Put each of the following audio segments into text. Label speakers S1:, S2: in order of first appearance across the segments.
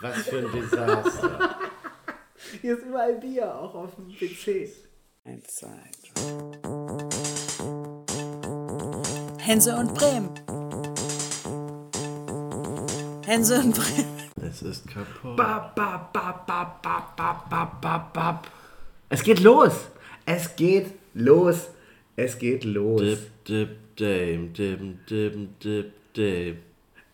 S1: Was für ein Desaster.
S2: Hier ist überall Bier, auch auf dem PC.
S1: Eins, zwei,
S3: Hense und Bremen. Hense und Bremen.
S1: Es ist kaputt.
S2: Bap, bap, bap, bap, bap, bap, bap, bap, bap. Es geht los. Es geht los. Es geht los.
S1: Dip, dip, dame, dip, dip, dip, dip.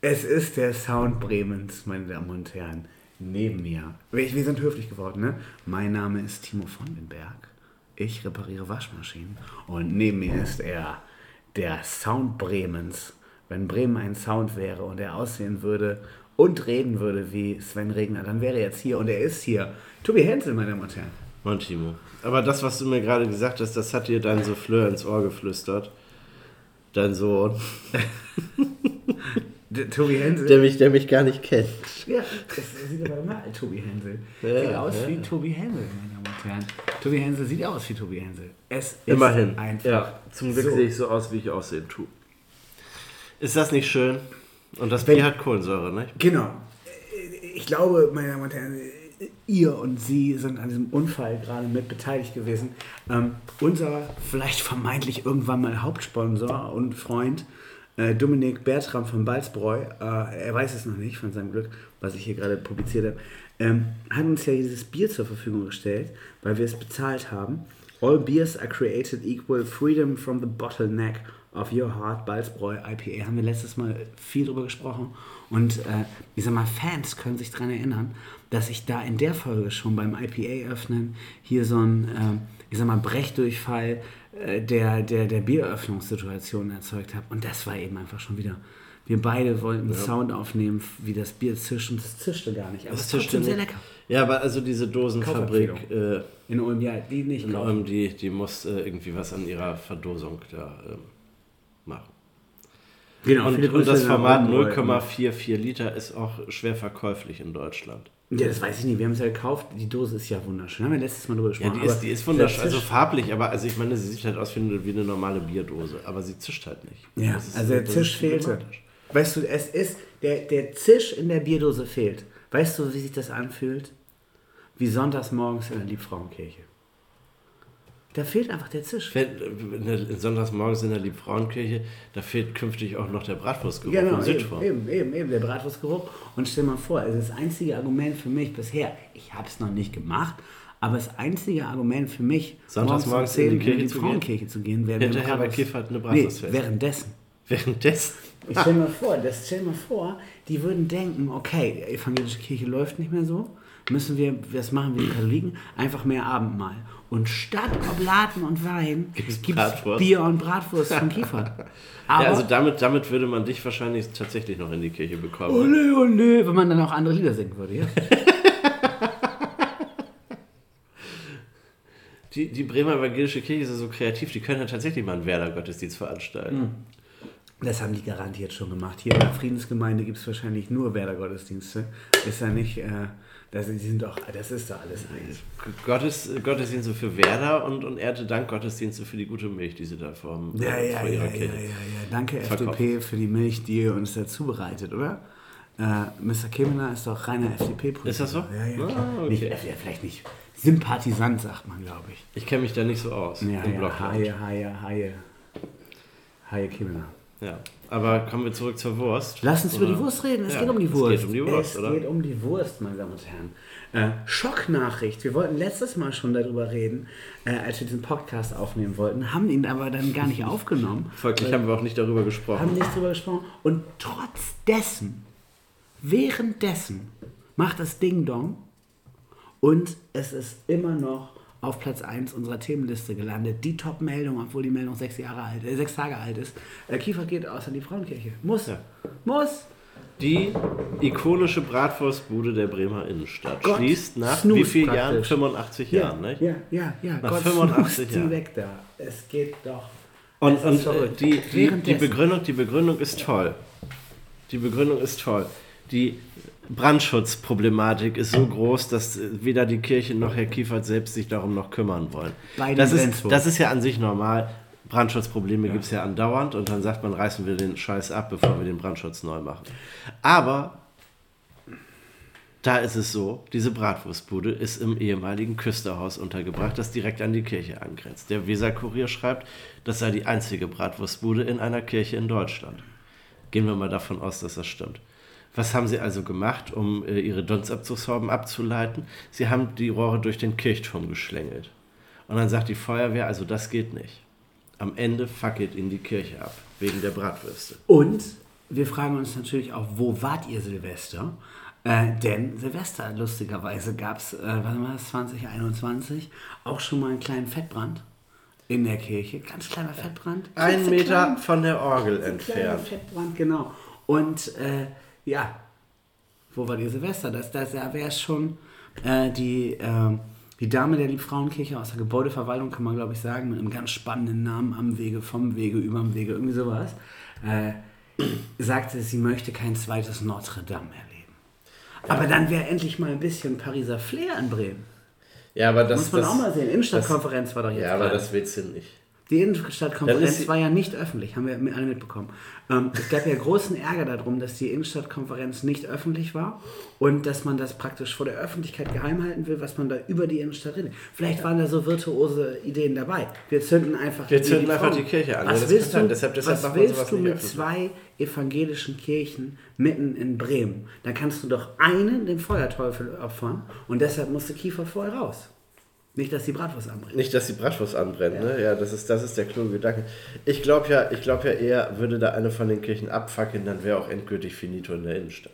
S2: Es ist der Sound Bremens, meine Damen und Herren. Neben mir. Wir, wir sind höflich geworden, ne? Mein Name ist Timo von den Berg. Ich repariere Waschmaschinen. Und neben mir ist er, der Sound Bremens. Wenn Bremen ein Sound wäre und er aussehen würde und reden würde wie Sven Regner, dann wäre er jetzt hier und er ist hier. Tobi Hensel, meine Damen und Herren.
S1: Mann, Timo. Aber das, was du mir gerade gesagt hast, das hat dir dein Souffleur ins Ohr geflüstert. Dein Sohn.
S2: D Tobi Hensel.
S1: Der mich, der mich gar nicht kennt.
S2: Ja, das sieht aber mal Tobi Hensel.
S1: Ja,
S2: sieht aus
S1: ja.
S2: wie Tobi Hensel, meine Damen und Herren. Tobi Hensel sieht aus wie Tobi Hensel. Es ist
S1: Immerhin.
S2: einfach.
S1: Ja, zum Glück
S2: so.
S1: sehe ich so aus, wie ich aussehen tue. Ist das nicht schön? Und das Bier hat Kohlensäure, ne?
S2: Genau. Ich glaube, meine Damen und Herren, ihr und sie sind an diesem Unfall gerade mit beteiligt gewesen. Ähm, unser vielleicht vermeintlich irgendwann mal Hauptsponsor und Freund äh, Dominik Bertram von Balzbräu, äh, er weiß es noch nicht von seinem Glück, was ich hier gerade publiziert habe, ähm, hat uns ja dieses Bier zur Verfügung gestellt, weil wir es bezahlt haben. All beers are created equal, freedom from the bottleneck of your heart, Balzbräu IPA. Haben wir letztes Mal viel drüber gesprochen. Und äh, ich sag mal, Fans können sich daran erinnern, dass ich da in der Folge schon beim IPA öffnen hier so ein, äh, ich sag mal, Brechdurchfall der, der, der Bieröffnungssituation erzeugt habe. Und das war eben einfach schon wieder. Wir beide wollten Sound aufnehmen, wie das Bier zischt und es zischte gar nicht. Aber es ist trotzdem sehr lecker.
S1: Ja, aber also diese Dosenfabrik äh,
S2: In Ulm, ja, die nicht
S1: in
S2: kaufen.
S1: Ulm, die, die muss äh, irgendwie was an ihrer Verdosung da ähm, machen.
S2: Genau,
S1: Und, und das Format
S2: Ulm, Leute.
S1: 0,44 Liter ist auch schwer verkäuflich in Deutschland.
S2: Ja, das weiß ich nicht. Wir haben es ja gekauft. Die Dose ist ja wunderschön. Haben wir letztes Mal drüber
S1: Ja,
S2: gesprochen.
S1: die ist, die ist wunderschön,
S2: der
S1: also farblich, aber also ich meine, sie sieht halt aus wie eine, wie eine normale Bierdose, aber sie zischt halt nicht.
S2: Ja, also der Zisch fehlte. Weißt du, es ist, der, der Zisch in der Bierdose fehlt. Weißt du, wie sich das anfühlt? Wie sonntags morgens in der Liebfrauenkirche. Da fehlt einfach der Zisch.
S1: In Sonntags morgens in der Liebfrauenkirche, da fehlt künftig auch noch der Bratwurstgeruch
S2: Genau,
S1: vom Südform.
S2: eben, eben, eben, der Bratwurstgeruch. Und stell mal vor, also das einzige Argument für mich bisher, ich habe es noch nicht gemacht, aber das einzige Argument für mich,
S1: Sonntags
S2: um
S1: morgens in die
S2: 10
S1: Kirche zu gehen?
S2: Frauenkirche zu gehen, wäre
S1: Hinterher bei Kiefert eine
S2: Nee,
S1: Bratwurstfest.
S2: währenddessen.
S1: Währenddessen.
S2: Ich stell mir vor, das stell mir vor, die würden denken, okay, evangelische Kirche läuft nicht mehr so, müssen wir, das machen wir die Katholiken, einfach mehr Abendmahl. Und statt Oblaten und Wein gibt es? Bier und Bratwurst von Kiefer. Aber,
S1: ja, also damit, damit würde man dich wahrscheinlich tatsächlich noch in die Kirche bekommen.
S2: ole, ole, wenn man dann auch andere Lieder singen würde, ja?
S1: Die, die Bremer Evangelische Kirche ist ja so kreativ, die können ja tatsächlich mal einen Werder-Gottesdienst veranstalten.
S2: Das haben die garantiert schon gemacht. Hier in der Friedensgemeinde gibt es wahrscheinlich nur Werder-Gottesdienste. Ist ja nicht, äh, das, die sind doch, das ist doch alles eins.
S1: Gottes, Gottesdienste für Werder und, und Erntedank Gottesdienste für die gute Milch, die sie da vor,
S2: Ja, ja,
S1: vor
S2: ja,
S1: ihrer
S2: ja, ja,
S1: Kirche.
S2: ja. Danke
S1: Verkaufen.
S2: FDP für die Milch, die ihr uns da zubereitet, oder? Äh, Mr. Kemener ist doch reiner FDP-Politiker.
S1: Ist das so?
S2: Ja, ja.
S1: Ah, okay.
S2: nicht, ja, vielleicht nicht. Sympathisant, sagt man, glaube ich.
S1: Ich kenne mich da nicht so aus.
S2: Ja, ja. Haie, Haie, Haie. Haie Kemener.
S1: Ja. Aber kommen wir zurück zur Wurst.
S2: Lass uns über
S1: Oder?
S2: die Wurst reden. Es
S1: Ja,
S2: geht um die
S1: es
S2: Wurst.
S1: geht um die Wurst,
S2: es
S1: oder?
S2: geht um die Wurst, meine Damen und Herren. Äh, Schocknachricht. Wir wollten letztes Mal schon darüber reden, äh, als wir diesen Podcast aufnehmen wollten, haben ihn aber dann gar nicht aufgenommen.
S1: Folglich haben wir auch nicht darüber
S2: haben
S1: gesprochen.
S2: nicht drüber gesprochen. Und trotz dessen, währenddessen, macht das Ding Dong und es ist immer noch auf Platz 1 unserer Themenliste gelandet. Die Top-Meldung, obwohl die Meldung sechs, Jahre alt, äh, sechs Tage alt ist. Äh, Kiefer geht aus an die Frauenkirche. Muss.
S1: Ja.
S2: Muss.
S1: Die ikonische Bratwurstbude der Bremer Innenstadt
S2: Gott
S1: schließt nach wie vielen Jahren?
S2: praktisch.
S1: 85
S2: Ja,
S1: Jahren, nicht?
S2: ja, ja, ja.
S1: Nach
S2: Gott
S1: 85
S2: snoost sie
S1: Jahren.
S2: weg da. Es geht doch.
S1: Und, und äh, die, die, die. Begründung, die Begründung ist toll. Die Begründung ist toll. Die Brandschutzproblematik ist so groß, dass weder die Kirche noch Herr Kiefert selbst sich darum noch kümmern wollen.
S2: Beide
S1: Das ist, das ist ja an sich normal. Brandschutzprobleme gibt es ja andauernd und dann sagt man, reißen wir den Scheiß ab, bevor wir den Brandschutz neu machen. Aber Da ist es so, diese Bratwurstbude ist im ehemaligen Küsterhaus untergebracht, das direkt an die Kirche angrenzt. Der Weser-Kurier schreibt, das sei die einzige Bratwurstbude in einer Kirche in Deutschland. Gehen wir mal davon aus, dass das stimmt. Was haben sie also gemacht, um äh, ihre Dunstabzugshauben abzuleiten? Sie haben die Rohre durch den Kirchturm geschlängelt. Und dann sagt die Feuerwehr, also das geht nicht. Am Ende fackelt ihnen die Kirche ab, wegen der Bratwürste.
S2: Und wir fragen uns natürlich auch, wo wart ihr Silvester? Äh, denn Silvester, lustigerweise, gab es, äh, wann war das, 2021, auch schon mal einen kleinen Fettbrand in der Kirche. Ganz kleiner Fettbrand.
S1: Ein Meter
S2: klein.
S1: von der Orgel entfernt.
S2: Fettbrand, genau. Und äh, ja, wo war die Silvester? Das, das, da wäre es schon äh, die, ähm, die Dame der Liebfrauenkirche aus der Gebäudeverwaltung, kann man glaube ich sagen, mit einem ganz spannenden Namen am Wege, vom Wege, überm Wege, irgendwie sowas, äh, sagte, sie möchte kein zweites Notre Dame erleben. Aber dann wäre endlich mal ein bisschen Pariser Flair in Bremen.
S1: Ja, aber das,
S2: Muss man
S1: das,
S2: auch mal sehen. Innenstadtkonferenz war doch jetzt.
S1: Ja, aber
S2: gerade.
S1: das willst du nicht.
S2: Die Innenstadtkonferenz war ja nicht öffentlich, haben wir alle mitbekommen. Ähm, es gab ja großen Ärger darum, dass die Innenstadtkonferenz nicht öffentlich war und dass man das praktisch vor der Öffentlichkeit geheim halten will, was man da über die Innenstadt redet. Vielleicht waren da so virtuose Ideen dabei. Wir zünden einfach,
S1: Wir zünden
S2: die
S1: einfach die Kirche an.
S2: Was
S1: das
S2: willst du,
S1: Deshalb- deshalb
S2: was willst du mit zwei evangelischen Kirchen mitten in Bremen? Da kannst du doch einen dem Feuerteufel opfern und deshalb musste Kiefer vorher raus. Nicht, dass die Bratwurst anbrennt.
S1: Nicht, dass die Bratwurst anbrennt, ne? Ja, das ist, das ist der kluge Gedanke. Ich glaube ja, ich glaube ja eher, würde da eine von den Kirchen abfackeln, dann wäre auch endgültig finito in der Innenstadt.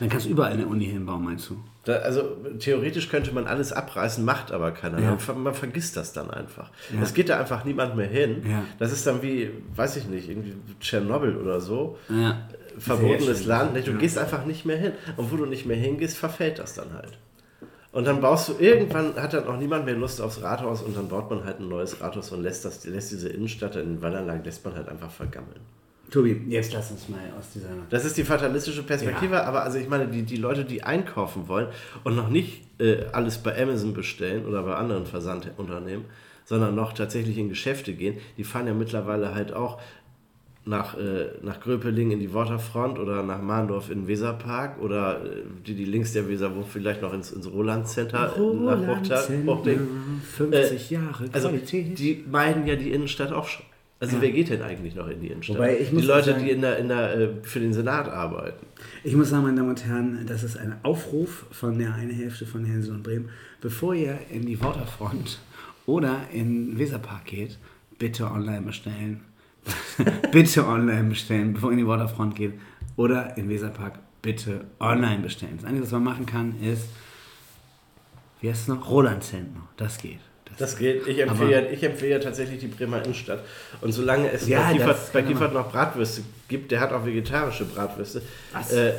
S2: Dann kannst du überall eine Uni hinbauen, meinst du?
S1: Da, also theoretisch könnte man alles abreißen, macht aber keiner.
S2: Ja.
S1: Man, man vergisst das dann einfach.
S2: Ja.
S1: Es geht da einfach niemand mehr hin.
S2: Ja.
S1: Das ist dann wie, weiß ich nicht, irgendwie Tschernobyl oder so.
S2: Ja.
S1: Verbotenes Land. Du
S2: Ja.
S1: gehst einfach nicht mehr hin. Und wo du nicht mehr hingehst, verfällt das dann halt. Und dann baust du, irgendwann hat dann auch niemand mehr Lust aufs Rathaus und dann baut man halt ein neues Rathaus und lässt, das, lässt diese Innenstadt in den Wallanlagen, lässt man halt einfach vergammeln.
S2: Tobi, jetzt lass uns mal aus dieser.
S1: Das ist die fatalistische Perspektive, aber also ich meine, die, die Leute, die einkaufen wollen und noch nicht äh, alles bei Amazon bestellen oder bei anderen Versandunternehmen, sondern noch tatsächlich in Geschäfte gehen, die fahren ja mittlerweile halt auch nach, äh, nach Gröpeling in die Waterfront oder nach Mahndorf in den Weserpark oder äh, die, die links der Weser wohnen, vielleicht noch ins, ins Roland Center äh, nach Hochta- Hochding.
S2: 50 Jahre
S1: Also die meiden ja die Innenstadt auch schon. Also
S2: Ja.
S1: wer geht denn eigentlich noch in die Innenstadt?
S2: Wobei, ich muss
S1: die Leute,
S2: sagen-
S1: die in der, in der, äh, für den Senat arbeiten.
S2: Ich muss sagen, meine Damen und Herren, das ist ein Aufruf von der einen Hälfte von Hänsel und Bremen. Bevor ihr in die Waterfront oder in den Weserpark geht, bitte online bestellen. bitte online bestellen, bevor ihr in die Waterfront geht. Oder in den Weserpark, bitte online bestellen. Das Einzige, was man machen kann, ist, wie heißt es noch? Roland Zentner. Das geht.
S1: Das geht. Ich
S2: Aber-
S1: empfehle, ja, ich empfehle tatsächlich die Bremer Innenstadt. Und solange es
S2: Ja,
S1: bei,
S2: das
S1: Kiefert, bei Kiefert noch Bratwürste gibt, der hat auch vegetarische Bratwürste, äh,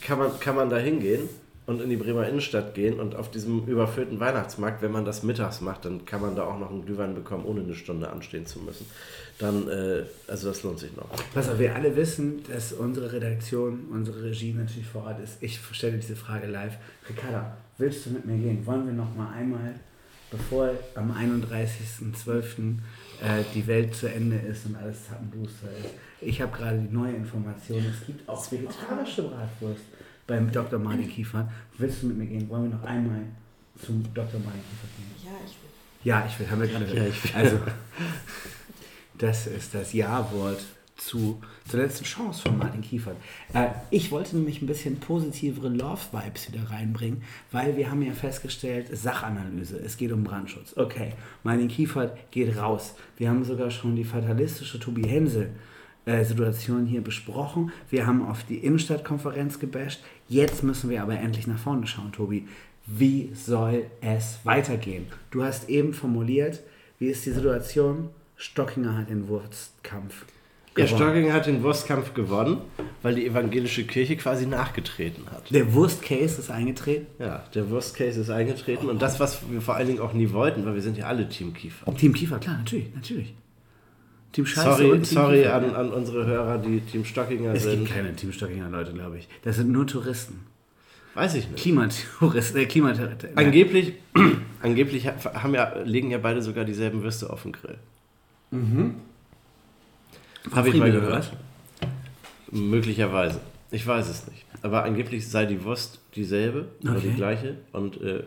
S1: kann, man, kann man da hingehen und in die Bremer Innenstadt gehen und auf diesem überfüllten Weihnachtsmarkt, wenn man das mittags macht, dann kann man da auch noch einen Glühwein bekommen, ohne eine Stunde anstehen zu müssen. Dann, äh, also das lohnt sich noch.
S2: Pass auf, wir alle wissen, dass unsere Redaktion, unsere Regie natürlich vor Ort ist. Ich stelle diese Frage live. Ricarda, willst du mit mir gehen? Wollen wir noch mal einmal, bevor am 31.12. Äh, die Welt zu Ende ist und alles Zappenduster ist. Ich habe gerade die neue Information. Es gibt auch vegetarische Bratwurst beim Dr. Martin Kiefer. Willst du mit mir gehen? Wollen wir noch einmal zum Dr. Martin Kiefer gehen?
S3: Ja, ich will.
S2: Ja, ich will, haben wir gerade
S1: Ja, ich will.
S2: Also, das ist das Ja-Wort zu, zur letzten Chance von Martin Kiefert. Äh, ich wollte nämlich ein bisschen positivere Love-Vibes wieder reinbringen, weil wir haben ja festgestellt, Sachanalyse, es geht um Brandschutz. Okay, Martin Kiefert geht raus. Wir haben sogar schon die fatalistische Tobi Hensel äh, Situation hier besprochen. Wir haben auf die Innenstadtkonferenz gebasht. Jetzt müssen wir aber endlich nach vorne schauen, Tobi. Wie soll es weitergehen? Du hast eben formuliert, wie ist die Situation? Stockinger hat den Wurstkampf.
S1: Ja,
S2: gewonnen.
S1: Stocking hat den Wurstkampf gewonnen, weil die evangelische Kirche quasi nachgetreten hat.
S2: Der Wurstcase ist eingetreten.
S1: Ja, der Worst Case ist eingetreten und das, was wir vor allen Dingen auch nie wollten, weil wir sind ja alle Team Kiefer.
S2: Team Kiefer, klar, natürlich, natürlich. Team Scheiße
S1: Sorry,
S2: und Team
S1: sorry an, an unsere Hörer, die Team Stockinger
S2: Es
S1: sind.
S2: gibt keine Team Stockinger Leute, glaube ich. Das sind nur Touristen.
S1: Weiß ich nicht.
S2: Klimatouristen, äh, Klimaterroristen.
S1: Angeblich, angeblich ha- haben ja, legen ja beide sogar dieselben Würste auf den Grill. Mhm. Habe ich mal gehört. Möglicherweise. Ich weiß es nicht. Aber angeblich sei die Wurst dieselbe oder
S2: Okay.
S1: die gleiche. Und äh,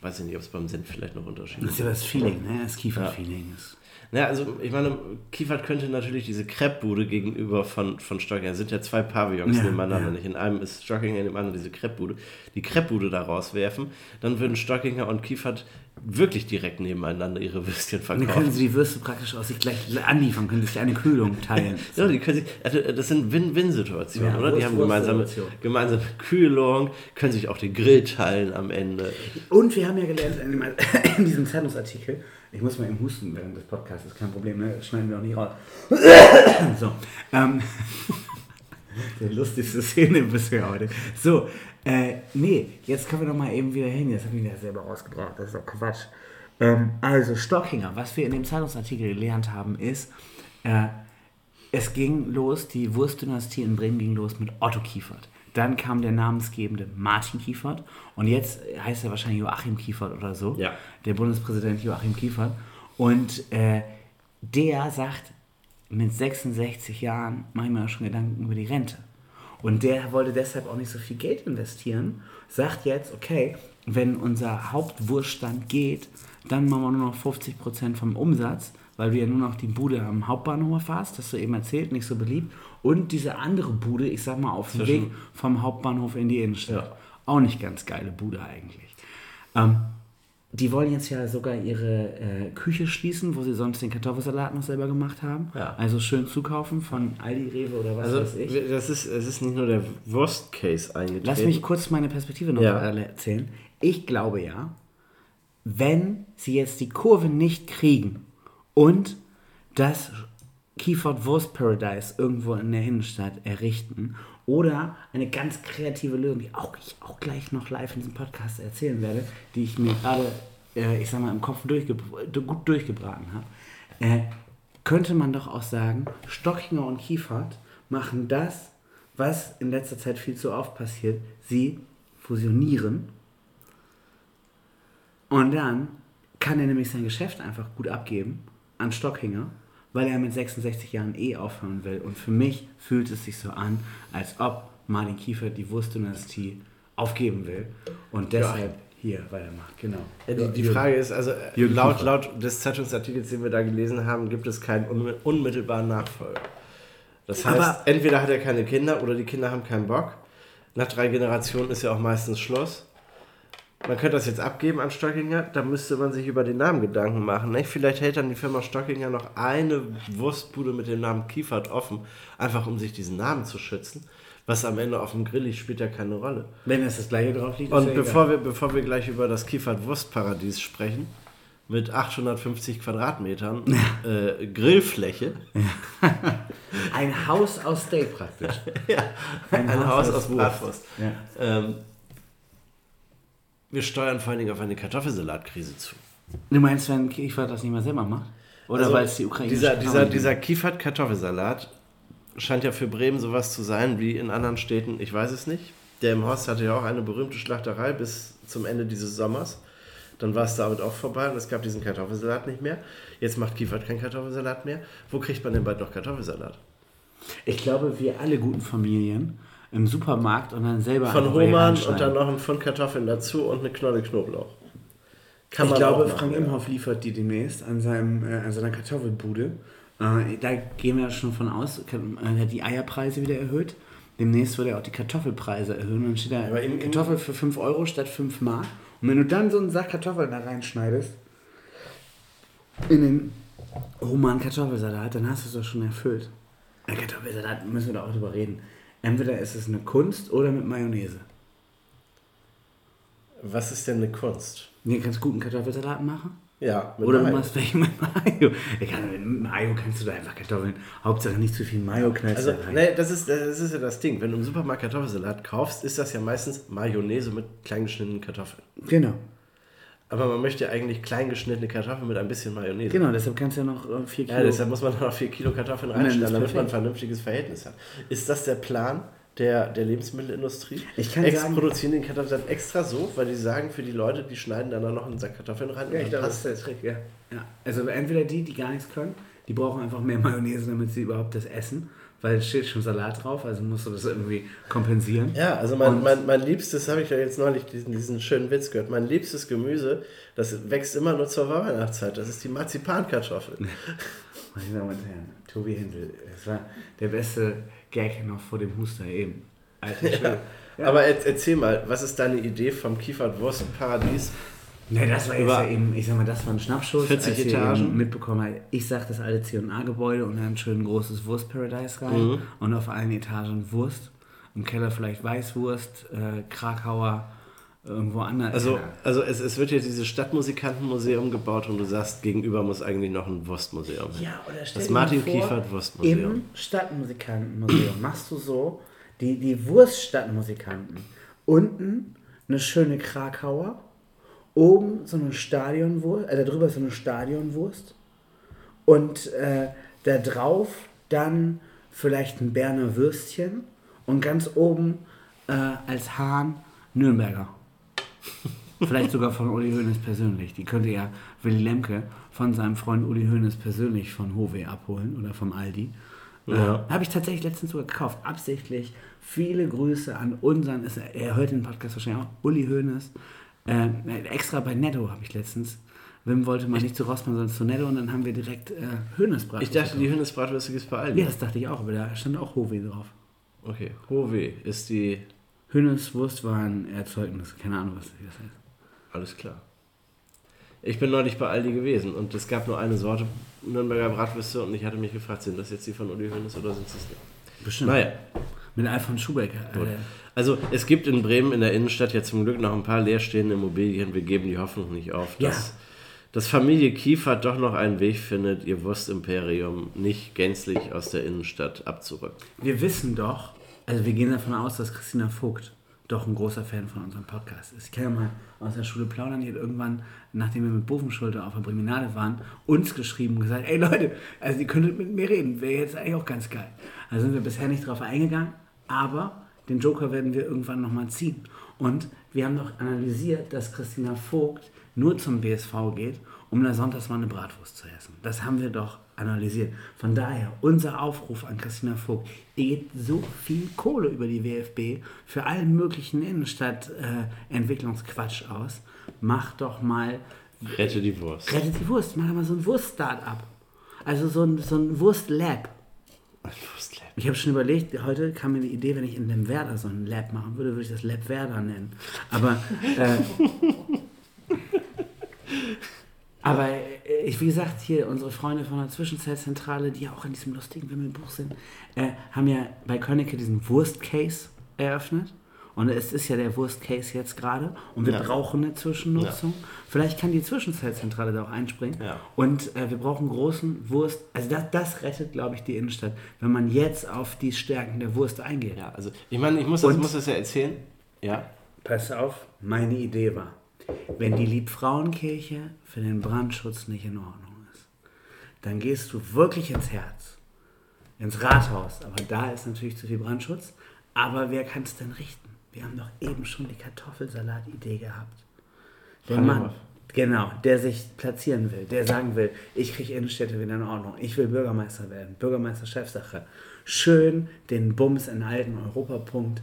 S1: weiß ich nicht, ob es beim Senf vielleicht noch Unterschiede
S2: Das ist ja das Feeling, ne? Das Kiefer-Feeling. ist-
S1: Ja, also ich meine, Kiefert könnte natürlich diese Crepe-Bude gegenüber von, von Stockinger, es sind ja zwei Pavillons
S2: Ja,
S1: nebeneinander,
S2: ja.
S1: nicht? In einem ist Stockinger, in dem anderen diese Crepe-Bude. Die Crepe-Bude da rauswerfen, dann würden Stockinger und Kiefert wirklich direkt nebeneinander ihre Würstchen
S2: Und dann können
S1: verkaufen.
S2: sie die Würste praktisch aus sich gleich anliefern, können sich eine Kühlung teilen.
S1: Ja, die können sich, also das sind Win-Win-Situationen,
S2: Ja,
S1: oder? Die haben gemeinsame, gemeinsame Kühlung, können sich auch den Grill teilen am Ende.
S2: Und wir haben ja gelernt in diesem Zeitungsartikel, ich muss mal eben husten während des Podcasts, ist kein Problem, ne? das schneiden wir auch nicht raus. so, ähm, die lustigste Szene bisher heute. So, äh, nee, jetzt kommen wir noch mal eben wieder hin, jetzt habe ich mir das selber rausgebracht, das ist doch Quatsch. Ähm, also Stockinger, was wir in dem Zeitungsartikel gelernt haben, ist, äh, es ging los, die Wurstdynastie in Bremen ging los mit Otto Kiefert. Dann kam der namensgebende Martin Kiefert und jetzt heißt er wahrscheinlich Joachim Kiefert oder so.
S1: Ja.
S2: Der Bundespräsident Joachim Kiefert. Und äh, der sagt, mit 66 Jahren mache ich mir auch schon Gedanken über die Rente. Und der wollte deshalb auch nicht so viel Geld investieren, sagt jetzt, okay, wenn unser Hauptwurststand geht, dann machen wir nur noch 50% vom Umsatz, weil du ja nur noch die Bude am Hauptbahnhof hast, das du eben erzählt, nicht so beliebt. Und diese andere Bude, ich sag mal, auf dem Weg vom Hauptbahnhof in die Innenstadt.
S1: Ja.
S2: Auch nicht ganz geile Bude eigentlich. Ähm, die wollen jetzt ja sogar ihre äh, Küche schließen, wo sie sonst den Kartoffelsalat noch selber gemacht haben.
S1: Ja.
S2: Also schön zukaufen von Aldi, Rewe oder was
S1: Also
S2: weiß ich.
S1: das ist, es ist nicht nur der Worst-Case eingetreten.
S2: Lass mich kurz meine Perspektive noch
S1: Ja.
S2: erzählen. Ich glaube ja, wenn sie jetzt die Kurve nicht kriegen und das Kiefert Wurst Paradise irgendwo in der Innenstadt errichten oder eine ganz kreative Lösung, die auch ich auch gleich noch live in diesem Podcast erzählen werde, die ich mir gerade, äh, ich sag mal, im Kopf durchge gut durchgebraten habe, äh, könnte man doch auch sagen, Stockinger und Kiefert machen das, was in letzter Zeit viel zu oft passiert. Sie fusionieren und dann kann er nämlich sein Geschäft einfach gut abgeben an Stockinger, weil er mit 66 Jahren eh aufhören will. Und für mich fühlt es sich so an, als ob Martin Kiefer die Wurstdynastie aufgeben will und deshalb hier weitermacht. Genau.
S1: Ja, die, die Frage ist, also äh,
S2: Jürgen
S1: laut,
S2: Kiefer.
S1: laut des Zeitungsartikels, den wir da gelesen haben, gibt es keinen unmi- unmittelbaren Nachfolger. Das heißt,
S2: Aber-
S1: entweder hat er keine Kinder oder die Kinder haben keinen Bock. Nach drei Generationen ist ja auch meistens Schluss. Man könnte das jetzt abgeben an Stockinger, da müsste man sich über den Namen Gedanken machen. Nicht? Vielleicht hält dann die Firma Stockinger noch eine Wurstbude mit dem Namen Kiefert offen, einfach um sich diesen Namen zu schützen. Was am Ende auf dem Grill liegt, spielt ja keine Rolle.
S2: Wenn es das gleiche drauf liegt, ist
S1: Und
S2: ja
S1: bevor wir, bevor wir gleich über das Kiefert Wurstparadies sprechen, mit 850 Quadratmetern äh, Grillfläche,
S2: egal. ein Haus aus Steak praktisch.
S1: ein, Haus aus
S2: Wurst.
S1: Bratwurst.
S2: Ja.
S1: Ähm, wir steuern vor allen Dingen auf eine Kartoffelsalatkrise zu.
S2: Du meinst, wenn Kiefer das nicht mehr selber macht? Oder
S1: Also,
S2: weil es die Ukraine
S1: dieser, dieser, dieser Kiefert Kartoffelsalat scheint ja für Bremen sowas zu sein wie in anderen Städten, ich weiß es nicht. Der im Horst hatte ja auch eine berühmte Schlachterei bis zum Ende dieses Sommers. Dann war es damit auch vorbei und es gab diesen Kartoffelsalat nicht mehr. Jetzt macht Kiefert keinen Kartoffelsalat mehr. Wo kriegt man denn bald noch Kartoffelsalat?
S2: Ich glaube, wir alle guten Familien im Supermarkt und dann selber
S1: Von
S2: anschneiden.
S1: und dann noch ein Pfund Kartoffeln dazu und eine Knolle Knoblauch. Kann
S2: Ich
S1: man
S2: glaube,
S1: machen,
S2: Frank
S1: ja.
S2: Imhoff liefert die demnächst an, seinem, äh, an seiner Kartoffelbude. Äh, da gehen wir schon von aus, er hat die Eierpreise wieder erhöht. Demnächst wird er auch die Kartoffelpreise erhöhen. Und dann steht da
S1: Aber im-
S2: Kartoffel für 5 Euro statt 5 Mark. Und wenn du dann so einen Sack Kartoffeln da reinschneidest, in den Roman Kartoffelsalat, dann hast du es doch schon erfüllt. Ein Kartoffelsalat müssen wir da auch drüber reden. Entweder ist es eine Kunst oder mit Mayonnaise.
S1: Was ist denn eine Kunst?
S2: Nee, kannst guten Kartoffelsalat machen?
S1: Ja, mit
S2: Oder du
S1: Mayo.
S2: machst welche mit Mayo. Kann, mit Mayo kannst du da einfach Kartoffeln. Hauptsache nicht zu viel Mayo knallst
S1: Also,
S2: da rein.
S1: ne, das ist, das ist ja das Ding. Wenn du im Supermarkt Kartoffelsalat kaufst, ist das ja meistens Mayonnaise mit kleingeschnittenen Kartoffeln.
S2: Genau.
S1: Aber man möchte ja eigentlich kleingeschnittene Kartoffeln mit ein bisschen Mayonnaise.
S2: Genau, deshalb kannst du ja noch äh, 4 Kilo.
S1: Ja, deshalb muss man noch 4 Kilo Kartoffeln
S2: dann
S1: reinstellen, damit man ein vernünftiges Verhältnis hat. Ist das der Plan der, der Lebensmittelindustrie?
S2: Ich kann
S1: Ex
S2: sagen-
S1: produzieren den Kartoffelsalat extra so, weil die sagen, für die Leute, die schneiden dann noch einen Sack Kartoffeln rein.
S2: ja,
S1: und
S2: ich
S1: dann
S2: glaube, das ist der Trick, ja. ja. Also entweder die, die gar nichts können, die brauchen einfach mehr Mayonnaise, damit sie überhaupt das essen. Weil es steht schon Salat drauf, also musst du das irgendwie kompensieren.
S1: Ja, also mein,
S2: Und-
S1: mein, mein liebstes, habe ich ja jetzt neulich diesen, diesen schönen Witz gehört, mein liebstes Gemüse, das wächst immer nur zur Weihnachtszeit, das ist die Marzipankartoffel.
S2: Meine Damen und Herren, Tobi Händel, das war der beste Gag noch vor dem Huster eben. Alter Schwede. Ja.
S1: Aber er, erzähl mal, was ist deine Idee vom Kiefert-Wurst-Paradies?
S2: Ne, das war
S1: Über
S2: ja eben, ich sag mal, das war ein Schnappschuss.
S1: 40
S2: als ihr
S1: Etagen.
S2: mitbekommen ich sag das alte C&A-Gebäude und dann ein schön großes Wurst-Paradise rein
S1: Mhm.
S2: und auf allen Etagen Wurst. Im Keller vielleicht Weißwurst, äh, Krakauer, irgendwo anders.
S1: Also,
S2: Ja.
S1: also es, es wird jetzt dieses Stadtmusikantenmuseum gebaut und du sagst, gegenüber muss eigentlich noch ein Wurstmuseum hin.
S2: Ja, oder stell
S1: Das Martin Kiefert Wurstmuseum.
S2: Im Stadtmusikantenmuseum machst du so die, die Wurststadtmusikanten. Unten eine schöne Krakauer, oben so eine Stadionwurst, äh, darüber so eine Stadionwurst und äh, da drauf dann vielleicht ein Berner Würstchen und ganz oben äh, als Hahn Nürnberger. Vielleicht sogar von Uli Hoeneß persönlich. Die könnte ja Willy Lemke von seinem Freund Uli Hoeneß persönlich von Hove abholen oder vom Aldi.
S1: Ja.
S2: Äh, Habe ich tatsächlich letztens sogar gekauft. Absichtlich. Viele Grüße an unseren, ist, er er hört den Podcast wahrscheinlich auch, Uli Hoeneß. Äh, extra bei Netto habe ich letztens. Wim wollte mal nicht zu Rossmann, sondern zu Netto und dann haben wir direkt äh, Hoeneß
S1: Ich dachte, die Hühnesbratwürste gibt es bei Aldi.
S2: Ja, das dachte ich auch, aber da stand auch Hove drauf.
S1: Okay, Hove ist die...
S2: Hönes Wurstwarenerzeugnis, keine Ahnung, was das heißt.
S1: Alles klar. Ich bin neulich bei Aldi gewesen und es gab nur eine Sorte Nürnberger Bratwürste und ich hatte mich gefragt, sind das jetzt die von Uli Hoeneß oder sind es nicht?
S2: Bestimmt.
S1: Naja,
S2: Mit Alfons Schubeck. Äh,
S1: also es gibt in Bremen in der Innenstadt ja zum Glück noch ein paar leerstehende Immobilien. Wir geben die Hoffnung nicht auf,
S2: Ja.
S1: dass, dass Familie Kiefert doch noch einen Weg findet, ihr Wurstimperium nicht gänzlich aus der Innenstadt abzurücken.
S2: wir wissen doch, also wir gehen davon aus, dass Christina Vogt doch ein großer Fan von unserem Podcast ist. Ich kann ja mal aus der Schule plaudern, die hat irgendwann, nachdem wir mit Bofenschulter auf der Breminale waren, uns geschrieben und gesagt, ey Leute, also ihr könntet mit mir reden, wäre jetzt eigentlich auch ganz geil. Da sind wir bisher nicht drauf eingegangen, aber den Joker werden wir irgendwann nochmal ziehen. Und wir haben doch analysiert, dass Christina Vogt nur zum BSV geht, um da sonntags mal eine Bratwurst zu essen. Das haben wir doch analysiert. Von daher, unser Aufruf an Christina Vogt, ihr gebt so viel Kohle über die WFB für allen möglichen Innenstadt-Entwicklungsquatsch aus. Macht doch mal,
S1: Rette die Wurst.
S2: rettet die Wurst, macht doch mal so ein Wurst-Start-up. Also so ein, so ein Wurst-Lab.
S1: Ein Wurstlab.
S2: Ich habe schon überlegt, heute kam mir die Idee, wenn ich in dem Werder so ein Lab machen würde, würde ich das Lab Werder nennen. Aber, äh, aber äh, ich, wie gesagt, hier unsere Freunde von der Zwischenzeitzentrale, die ja auch in diesem lustigen Wimmelbuch sind, äh, haben ja bei Könnecke diesen Wurst-Case eröffnet. Und es ist ja der Wurst-Case jetzt gerade. Und wir
S1: Ja.
S2: brauchen eine Zwischennutzung. Vielleicht kann die Zwischenzeitzentrale da auch einspringen.
S1: Ja.
S2: Und äh, wir brauchen großen Wurst. Also das, das rettet, glaube ich, die Innenstadt, wenn man jetzt auf die Stärken der Wurst eingeht.
S1: Ja, also ich meine, ich muss das,
S2: Und-
S1: muss das ja erzählen. Ja.
S2: Pass auf, meine Idee war, wenn die Liebfrauenkirche für den Brandschutz nicht in Ordnung ist, dann gehst du wirklich ins Herz, ins Rathaus. Aber da ist natürlich zu viel Brandschutz. Aber wer kann es denn richten? Wir haben doch eben schon die Kartoffelsalat-Idee gehabt. Der
S1: Frank
S2: Mann, genau, der sich platzieren will, der sagen will, ich kriege Innenstädte wieder in Ordnung, ich will Bürgermeister werden, Bürgermeister Chefsache. Schön den Bums in alten Europapunkt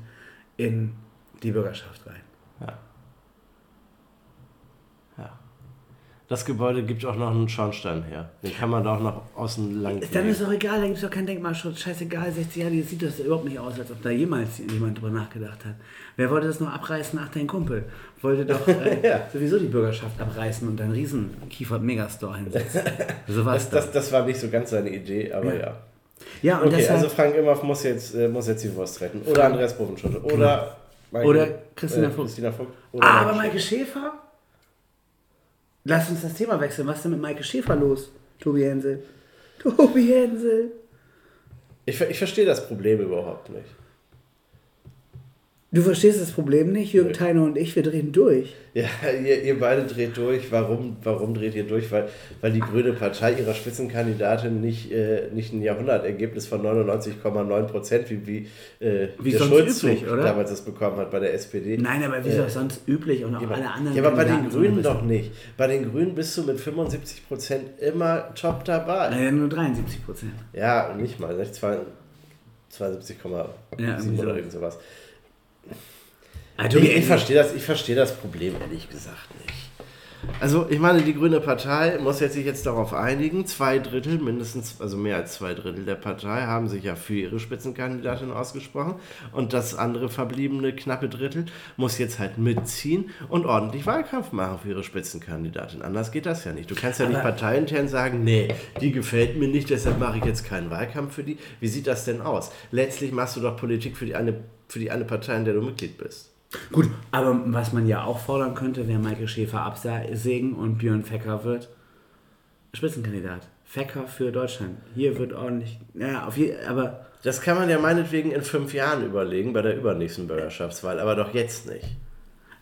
S2: in die Bürgerschaft rein.
S1: Ja. Ja. Das Gebäude gibt auch noch einen Schornstein her. Den kann man da auch noch außen lang.
S2: Dann ist doch egal, da gibt es doch keinen Denkmalschutz. Scheißegal, 60 Jahre, jetzt sieht das überhaupt nicht aus, als ob da jemals jemand drüber nachgedacht hat. Wer wollte das noch abreißen? Ach, dein Kumpel. Wollte doch äh,
S1: Ja.
S2: sowieso die Bürgerschaft abreißen und einen riesen Kiefert-Megastore hinsetzen. so
S1: das, das, das war nicht so ganz seine Idee, aber ja.
S2: Ja, und
S1: Okay,
S2: deshalb,
S1: also Frank Imhoff muss jetzt, äh, muss jetzt die Wurst retten. Oder Andreas Bovenschulte. Oder, Maike-
S2: Oder Christina
S1: äh,
S2: Vogt.
S1: Christina Vogt. Oder
S2: ah, aber
S1: Maike
S2: Schäfer? Lass uns das Thema wechseln. Was ist denn mit Maike Schäfer los, Tobi Hensel? Tobi Hensel.
S1: Ich, ich verstehe das Problem überhaupt nicht.
S2: Du verstehst das Problem nicht, Jürgen. Theiner und ich, wir drehen durch.
S1: Ja, ihr, ihr beide dreht durch. Warum, warum dreht ihr durch? Weil, weil die Grüne Partei ihrer Spitzenkandidatin nicht, äh, nicht ein Jahrhundertergebnis von 99,9 Prozent, wie, wie, äh,
S2: Wie
S1: der Schulz
S2: üblich, oder?
S1: damals das bekommen hat bei der SPD.
S2: Nein, aber wie ist
S1: Äh,
S2: das sonst üblich und auch
S1: Ja,
S2: alle anderen.
S1: ja, aber bei den Grünen doch nicht. Bei den Grünen bist du mit 75 Prozent immer top dabei.
S2: Naja, nur 73 Prozent.
S1: Ja, nicht mal. Nicht zwei, 72,7
S2: Ja,
S1: oder
S2: so.
S1: irgend sowas. Ich,
S2: Tobi,
S1: ich verstehe das, ich verstehe das Problem ehrlich gesagt nicht. Also ich meine, die Grüne Partei muss jetzt sich jetzt darauf einigen, zwei Drittel, mindestens, also mehr als zwei Drittel der Partei haben sich ja für ihre Spitzenkandidatin ausgesprochen und das andere verbliebene knappe Drittel muss jetzt halt mitziehen und ordentlich Wahlkampf machen für ihre Spitzenkandidatin. Anders geht das ja nicht. Du kannst ja nicht parteiintern sagen, nee, die gefällt mir nicht, deshalb mache ich jetzt keinen Wahlkampf für die. Wie sieht das denn aus? Letztlich machst du doch Politik für die eine, für die eine Partei, in der du Mitglied bist.
S2: Gut, aber was man ja auch fordern könnte, wäre Michael Schäfer absägen und Björn Fecker wird Spitzenkandidat. Fecker für Deutschland. Hier wird ordentlich. Ja, auf je, aber.
S1: Das kann man ja meinetwegen in fünf Jahren überlegen, bei der übernächsten Bürgerschaftswahl, aber doch jetzt nicht.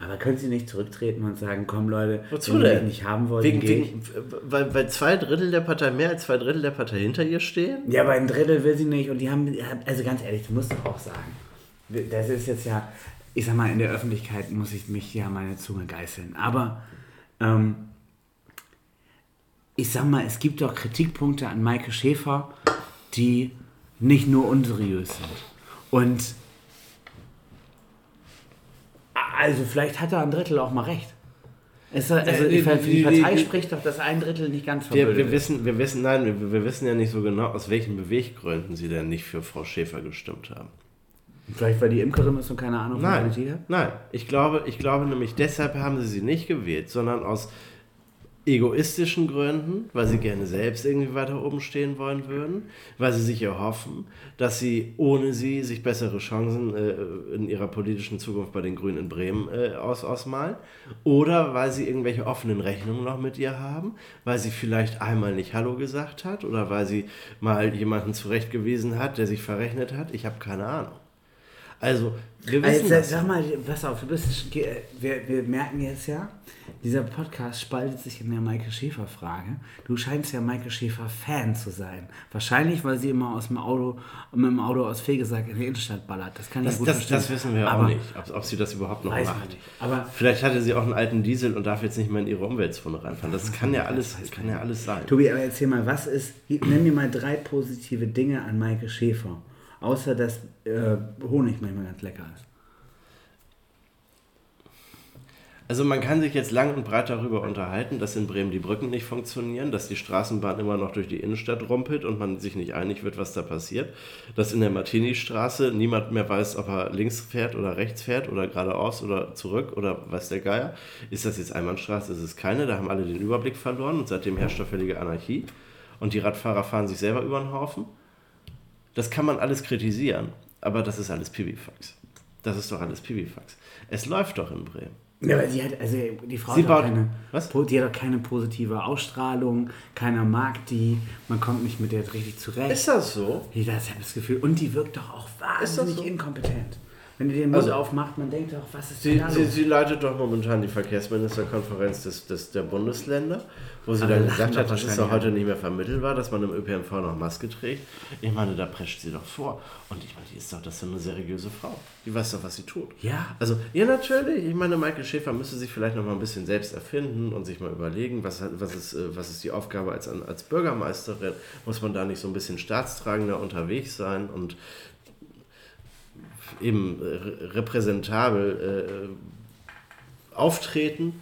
S2: Aber können Sie nicht zurücktreten und sagen, komm Leute,
S1: Wozu
S2: wenn
S1: denn?
S2: nicht haben wollt,
S1: Wegen, wegen, weil, weil zwei Drittel der Partei, mehr als zwei Drittel der Partei hinter ihr stehen?
S2: Ja, aber ein Drittel will sie nicht und die haben, also ganz ehrlich, du musst doch auch sagen, das ist jetzt ja, ich sag mal, in der Öffentlichkeit muss ich mich ja meine Zunge geißeln, aber ähm, ich sag mal, es gibt doch Kritikpunkte an Maike Schäfer, die nicht nur unseriös sind. Und also vielleicht hat er ein Drittel auch mal recht. Es, also
S1: Äh,
S2: für die
S1: die-
S2: Partei
S1: die-
S2: spricht doch, dass ein Drittel nicht ganz
S1: Wir,
S2: verbildet
S1: wir,
S2: ist.
S1: wissen, wir wissen, nein, wir, wir wissen ja nicht so genau, aus welchen Beweggründen sie denn nicht für Frau Schäfer gestimmt haben.
S2: Vielleicht weil die Imkerin ist und keine Ahnung von
S1: Nein,
S2: Politik hat?
S1: nein. Ich glaube, ich glaube nämlich, deshalb haben sie sie nicht gewählt, sondern aus egoistischen Gründen, weil sie gerne selbst irgendwie weiter oben stehen wollen würden, weil sie sich erhoffen, dass sie ohne sie sich bessere Chancen äh, in ihrer politischen Zukunft bei den Grünen in Bremen äh, aus, ausmalen, oder weil sie irgendwelche offenen Rechnungen noch mit ihr haben, weil sie vielleicht einmal nicht Hallo gesagt hat oder weil sie mal jemanden zurechtgewiesen hat, der sich verrechnet hat. Ich habe keine Ahnung. Also, wir wissen
S2: Also,
S1: das.
S2: sag mal, pass auf, du bist, wir, wir merken jetzt ja, dieser Podcast spaltet sich in der Maike Schäfer-Frage. Du scheinst ja Maike Schäfer-Fan zu sein. Wahrscheinlich, weil sie immer aus dem Auto, mit dem Auto aus Fegesack in die Innenstadt ballert. Das kann ich
S1: Das,
S2: gut
S1: das,
S2: verstehen.
S1: das wissen wir
S2: Aber
S1: auch nicht, ob, ob sie das überhaupt noch macht.
S2: Aber
S1: Vielleicht hatte sie auch einen alten Diesel und darf jetzt nicht mehr in ihre Umweltzone reinfahren. Das kann ja alles, kann ja alles sein.
S2: Tobi, aber erzähl mal, was ist, nenn mir mal drei positive Dinge an Maike Schäfer. Außer, dass äh, Honig manchmal ganz lecker ist.
S1: Also man kann sich jetzt lang und breit darüber unterhalten, dass in Bremen die Brücken nicht funktionieren, dass die Straßenbahn immer noch durch die Innenstadt rumpelt und man sich nicht einig wird, was da passiert. Dass in der Martini-Straße niemand mehr weiß, ob er links fährt oder rechts fährt oder geradeaus oder zurück oder weiß der Geier. Ist das jetzt Einbahnstraße? Ist es keine? Da haben alle den Überblick verloren und seitdem herrscht da völlige Anarchie. Und die Radfahrer fahren sich selber über den Haufen. Das kann man alles kritisieren, aber das ist alles Pipifax. Das ist doch alles Pipifax. Es läuft doch in Bremen.
S2: Ja, aber sie hat, also die Frau
S1: Sie
S2: hat,
S1: baut-
S2: keine,
S1: was?
S2: die hat doch keine positive Ausstrahlung, keiner mag die, man kommt nicht mit der richtig zurecht.
S1: Ist das so?
S2: ich habe das Gefühl, und die wirkt doch auch wahnsinnig
S1: so?
S2: inkompetent. Wenn die den Mund
S1: Also-
S2: aufmacht, man denkt doch, was ist
S1: Sie, sie, sie leitet doch momentan die Verkehrsministerkonferenz des, des, der Bundesländer, wo sie
S2: Aber
S1: dann gesagt hat, das ist doch heute nicht mehr vermittelbar, dass man im ÖPNV noch Maske trägt. Ich meine, da prescht sie doch vor. Und ich meine, die ist doch das ist eine seriöse Frau. Die weiß doch, was sie tut.
S2: Ja.
S1: Also, ja, natürlich. Ich meine, Michael Schäfer müsste sich vielleicht noch mal ein bisschen selbst erfinden und sich mal überlegen, was, was, ist, äh, was ist die Aufgabe als, als Bürgermeisterin? Muss man da nicht so ein bisschen staatstragender unterwegs sein und eben äh, repräsentabel äh, auftreten?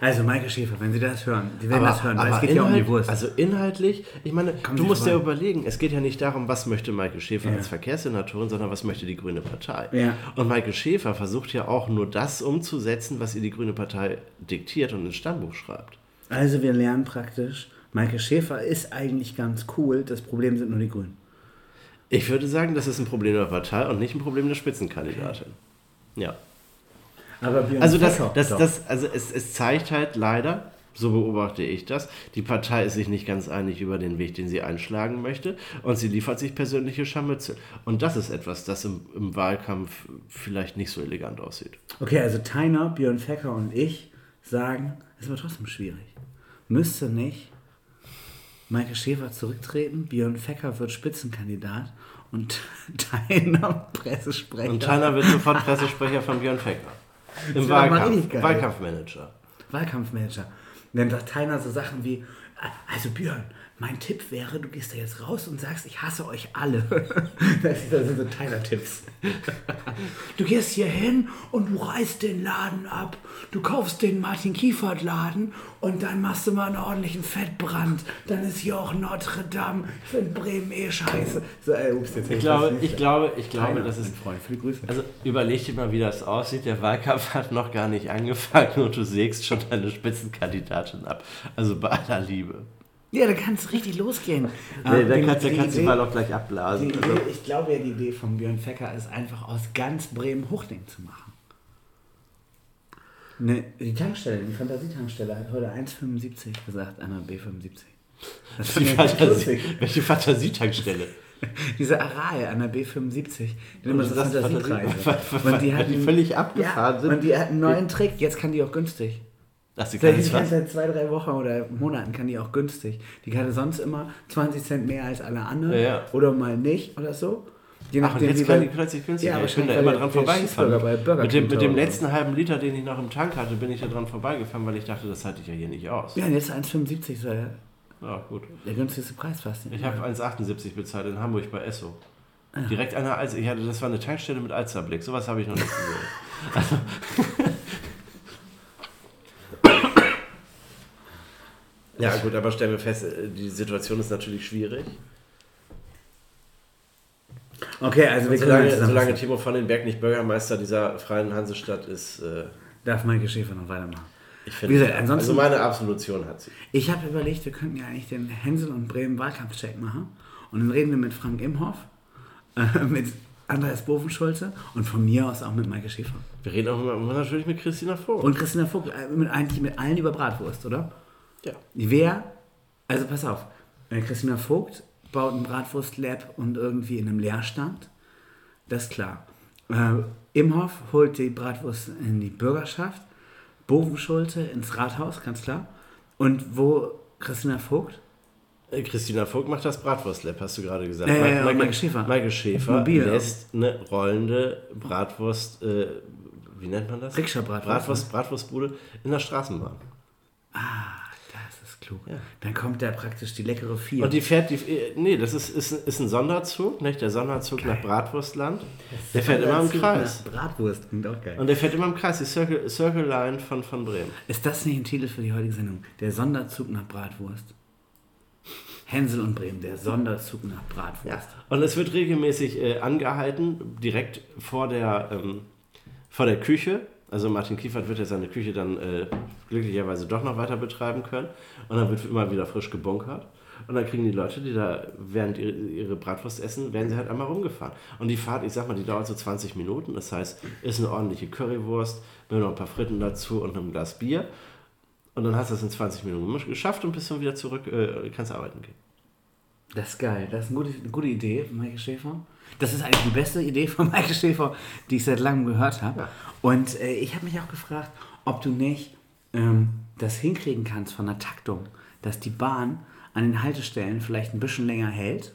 S2: Also, Maike Schäfer, wenn Sie das hören, Sie werden
S1: Aber,
S2: das hören, weil es geht ja um die
S1: inhalt-
S2: Wurst.
S1: Also inhaltlich, ich meine,
S2: Kommen
S1: du
S2: Sie
S1: musst ja
S2: vorbei.
S1: überlegen, es geht ja nicht darum, was möchte Michael Schäfer
S2: Ja.
S1: als Verkehrssenatorin, sondern was möchte die Grüne Partei.
S2: Ja.
S1: Und Michael Schäfer versucht ja auch nur das umzusetzen, was ihr die Grüne Partei diktiert und ins Stammbuch schreibt.
S2: also, wir lernen praktisch, Maike Schäfer ist eigentlich ganz cool, das Problem sind nur die Grünen.
S1: Ich würde sagen, das ist ein Problem der Partei und nicht ein Problem der Spitzenkandidatin. Ja.
S2: Aber Björn
S1: Also das,
S2: Fecker-
S1: das, das, also es, es zeigt halt leider, so beobachte ich das, die Partei ist sich nicht ganz einig über den Weg, den sie einschlagen möchte und sie liefert sich persönliche Scharmützel. Und das ist etwas, das im, im Wahlkampf vielleicht nicht so elegant aussieht.
S2: Okay, also Tyner, Björn Fecker und ich sagen, es wird trotzdem schwierig. Müsste nicht Maike Schäfer zurücktreten, Björn Fecker wird Spitzenkandidat und Tyner Pressesprecher.
S1: Und Tyner wird sofort Pressesprecher von Björn Fecker. Im
S2: doch
S1: Wahlkampf. Wahlkampfmanager.
S2: Wahlkampfmanager. Und dann sagt so Sachen wie, also Björn, mein Tipp wäre, du gehst da jetzt raus und sagst, ich hasse euch alle. das sind so Tyler-Tipps. du gehst hier hin und du reißt den Laden ab. Du kaufst den Martin Kiefert-Laden und dann machst du mal einen ordentlichen Fettbrand. Dann ist hier auch Notre Dame. Ich finde Bremen eh scheiße. So, ey, ups, jetzt
S1: Ich glaube, ich glaube, ich glaube,
S2: Tyler,
S1: das ist.
S2: Freund. Viele Grüße.
S1: Also überleg dir mal, wie das aussieht. Der Wahlkampf hat noch gar nicht angefangen und du sägst schon deine Spitzenkandidatin ab. Also bei aller Liebe.
S2: Ja, da kann es richtig losgehen.
S1: Nee,
S2: die-
S1: kannst,
S2: die
S1: kannst du mal auch gleich abblasen.
S2: Die
S1: Also,
S2: ich glaube ja, die Idee von Björn Fecker ist einfach aus ganz Bremen Hochding zu machen. Ne, die Tankstelle, die Fantasietankstelle hat heute 1,75 gesagt der B75. Das
S1: die
S2: fand ich echt
S1: Fantasie, welche Fantasietankstelle?
S2: Diese Arae an der B75, die immer
S1: Und
S2: so
S1: das
S2: Fantasiekreise.
S1: Fantasie-
S2: Und die,
S1: weil die
S2: hatten,
S1: völlig abgefahren
S2: ja,
S1: sind.
S2: Und die hat einen neuen Trick, jetzt kann die auch günstig.
S1: Ach, kann
S2: die kann
S1: was?
S2: seit zwei, drei Wochen oder Monaten kann die auch günstig. Die hatte sonst immer 20 Cent mehr als alle anderen.
S1: Ja, ja.
S2: Oder mal nicht oder so. Je
S1: Ach, und
S2: nachdem,
S1: jetzt kann die plötzlich günstig.
S2: Ja,
S1: ich bin da immer dran vorbeigefahren. Mit dem, mit dem letzten halben Liter, den ich noch im Tank hatte, bin ich da dran vorbeigefahren, weil ich dachte, das halte ich ja hier nicht aus.
S2: Ja, und jetzt 1,75 soll der,
S1: Ja, gut.
S2: der günstigste Preis fast.
S1: Ich habe 1,78 bezahlt in Hamburg bei Esso.
S2: Ah.
S1: Direkt an der Alster. Ich hatte, das war eine Tankstelle mit Alsterblick. Sowas habe ich noch nicht gesehen. ja, gut, aber stellen wir fest, äh, die Situation ist natürlich schwierig.
S2: Okay, also wir können
S1: Solange,
S2: jetzt
S1: solange. Timo von den Berg nicht Bürgermeister dieser freien Hansestadt ist, äh,
S2: Darf Maike Schäfer noch weitermachen.
S1: ich
S2: Wie
S1: finde,
S2: gesagt, ansonsten-
S1: also meine Absolution hat sie.
S2: Ich habe überlegt, wir könnten ja eigentlich den Hänsel und Bremen Wahlkampfcheck machen. Und dann reden wir mit Frank Imhoff, äh, mit Andreas Bovenschulze und von mir aus auch mit Maike Schäfer.
S1: Wir reden auch immer, natürlich mit Christina Vogt.
S2: Und Christina Vogt, äh, mit, eigentlich mit allen über Bratwurst, oder?
S1: Ja.
S2: Wer, also pass auf, äh, Christina Vogt baut ein Bratwurst-Lab und irgendwie in einem Leerstand. Das ist klar. Äh, Imhoff holt die Bratwurst in die Bürgerschaft. Bovenschulze ins Rathaus, ganz klar. Und wo Christina Vogt?
S1: Äh, Christina Vogt macht das Bratwurstlab, hast du gerade gesagt.
S2: Ja, ja,
S1: Ma-
S2: ja, Maike Schäfer.
S1: Maike Schäfer
S2: Mobil.
S1: lässt eine rollende Bratwurst, äh, wie nennt man das?
S2: Rikscha-Bratwurst,
S1: Bratwurst, Bratwurstbude in der Straßenbahn.
S2: Ah, klug.
S1: Ja.
S2: Dann kommt da praktisch die leckere Vier.
S1: Und die fährt, die, äh, nee, das ist, ist, ist ein Sonderzug, nicht? Der Sonderzug nach Bratwurstland. Der fährt immer im Kreis.
S2: Bratwurst, klingt auch geil.
S1: Und der fährt immer im Kreis, die Circle, Circle Line von, von Bremen.
S2: Ist das nicht ein Titel für die heutige Sendung? Der Sonderzug nach Bratwurst. Hänsel und Bremen, der Sonderzug nach Bratwurst.
S1: Und es wird regelmäßig äh, angehalten, direkt vor der, ähm, vor der Küche. Also Martin Kiefert wird ja seine Küche dann äh, glücklicherweise doch noch weiter betreiben können. Und dann wird immer wieder frisch gebunkert. Und dann kriegen die Leute, die da während ihre, Bratwurst essen, werden sie halt einmal rumgefahren. Und die Fahrt, ich sag mal, die dauert so 20 Minuten. Das heißt, ist eine ordentliche Currywurst mit noch ein paar Fritten dazu und einem Glas Bier. Und dann hast du es in 20 Minuten geschafft und bist dann wieder zurück, äh, kannst arbeiten gehen.
S2: Das ist geil. Das ist eine gute, eine gute Idee Michael Schäfer. Das ist eigentlich die beste Idee von Michael Schäfer, die ich seit langem gehört habe.
S1: Ja.
S2: Und äh, ich habe mich auch gefragt, ob du nicht ähm, das hinkriegen kannst von der Taktung, dass die Bahn an den Haltestellen vielleicht ein bisschen länger hält.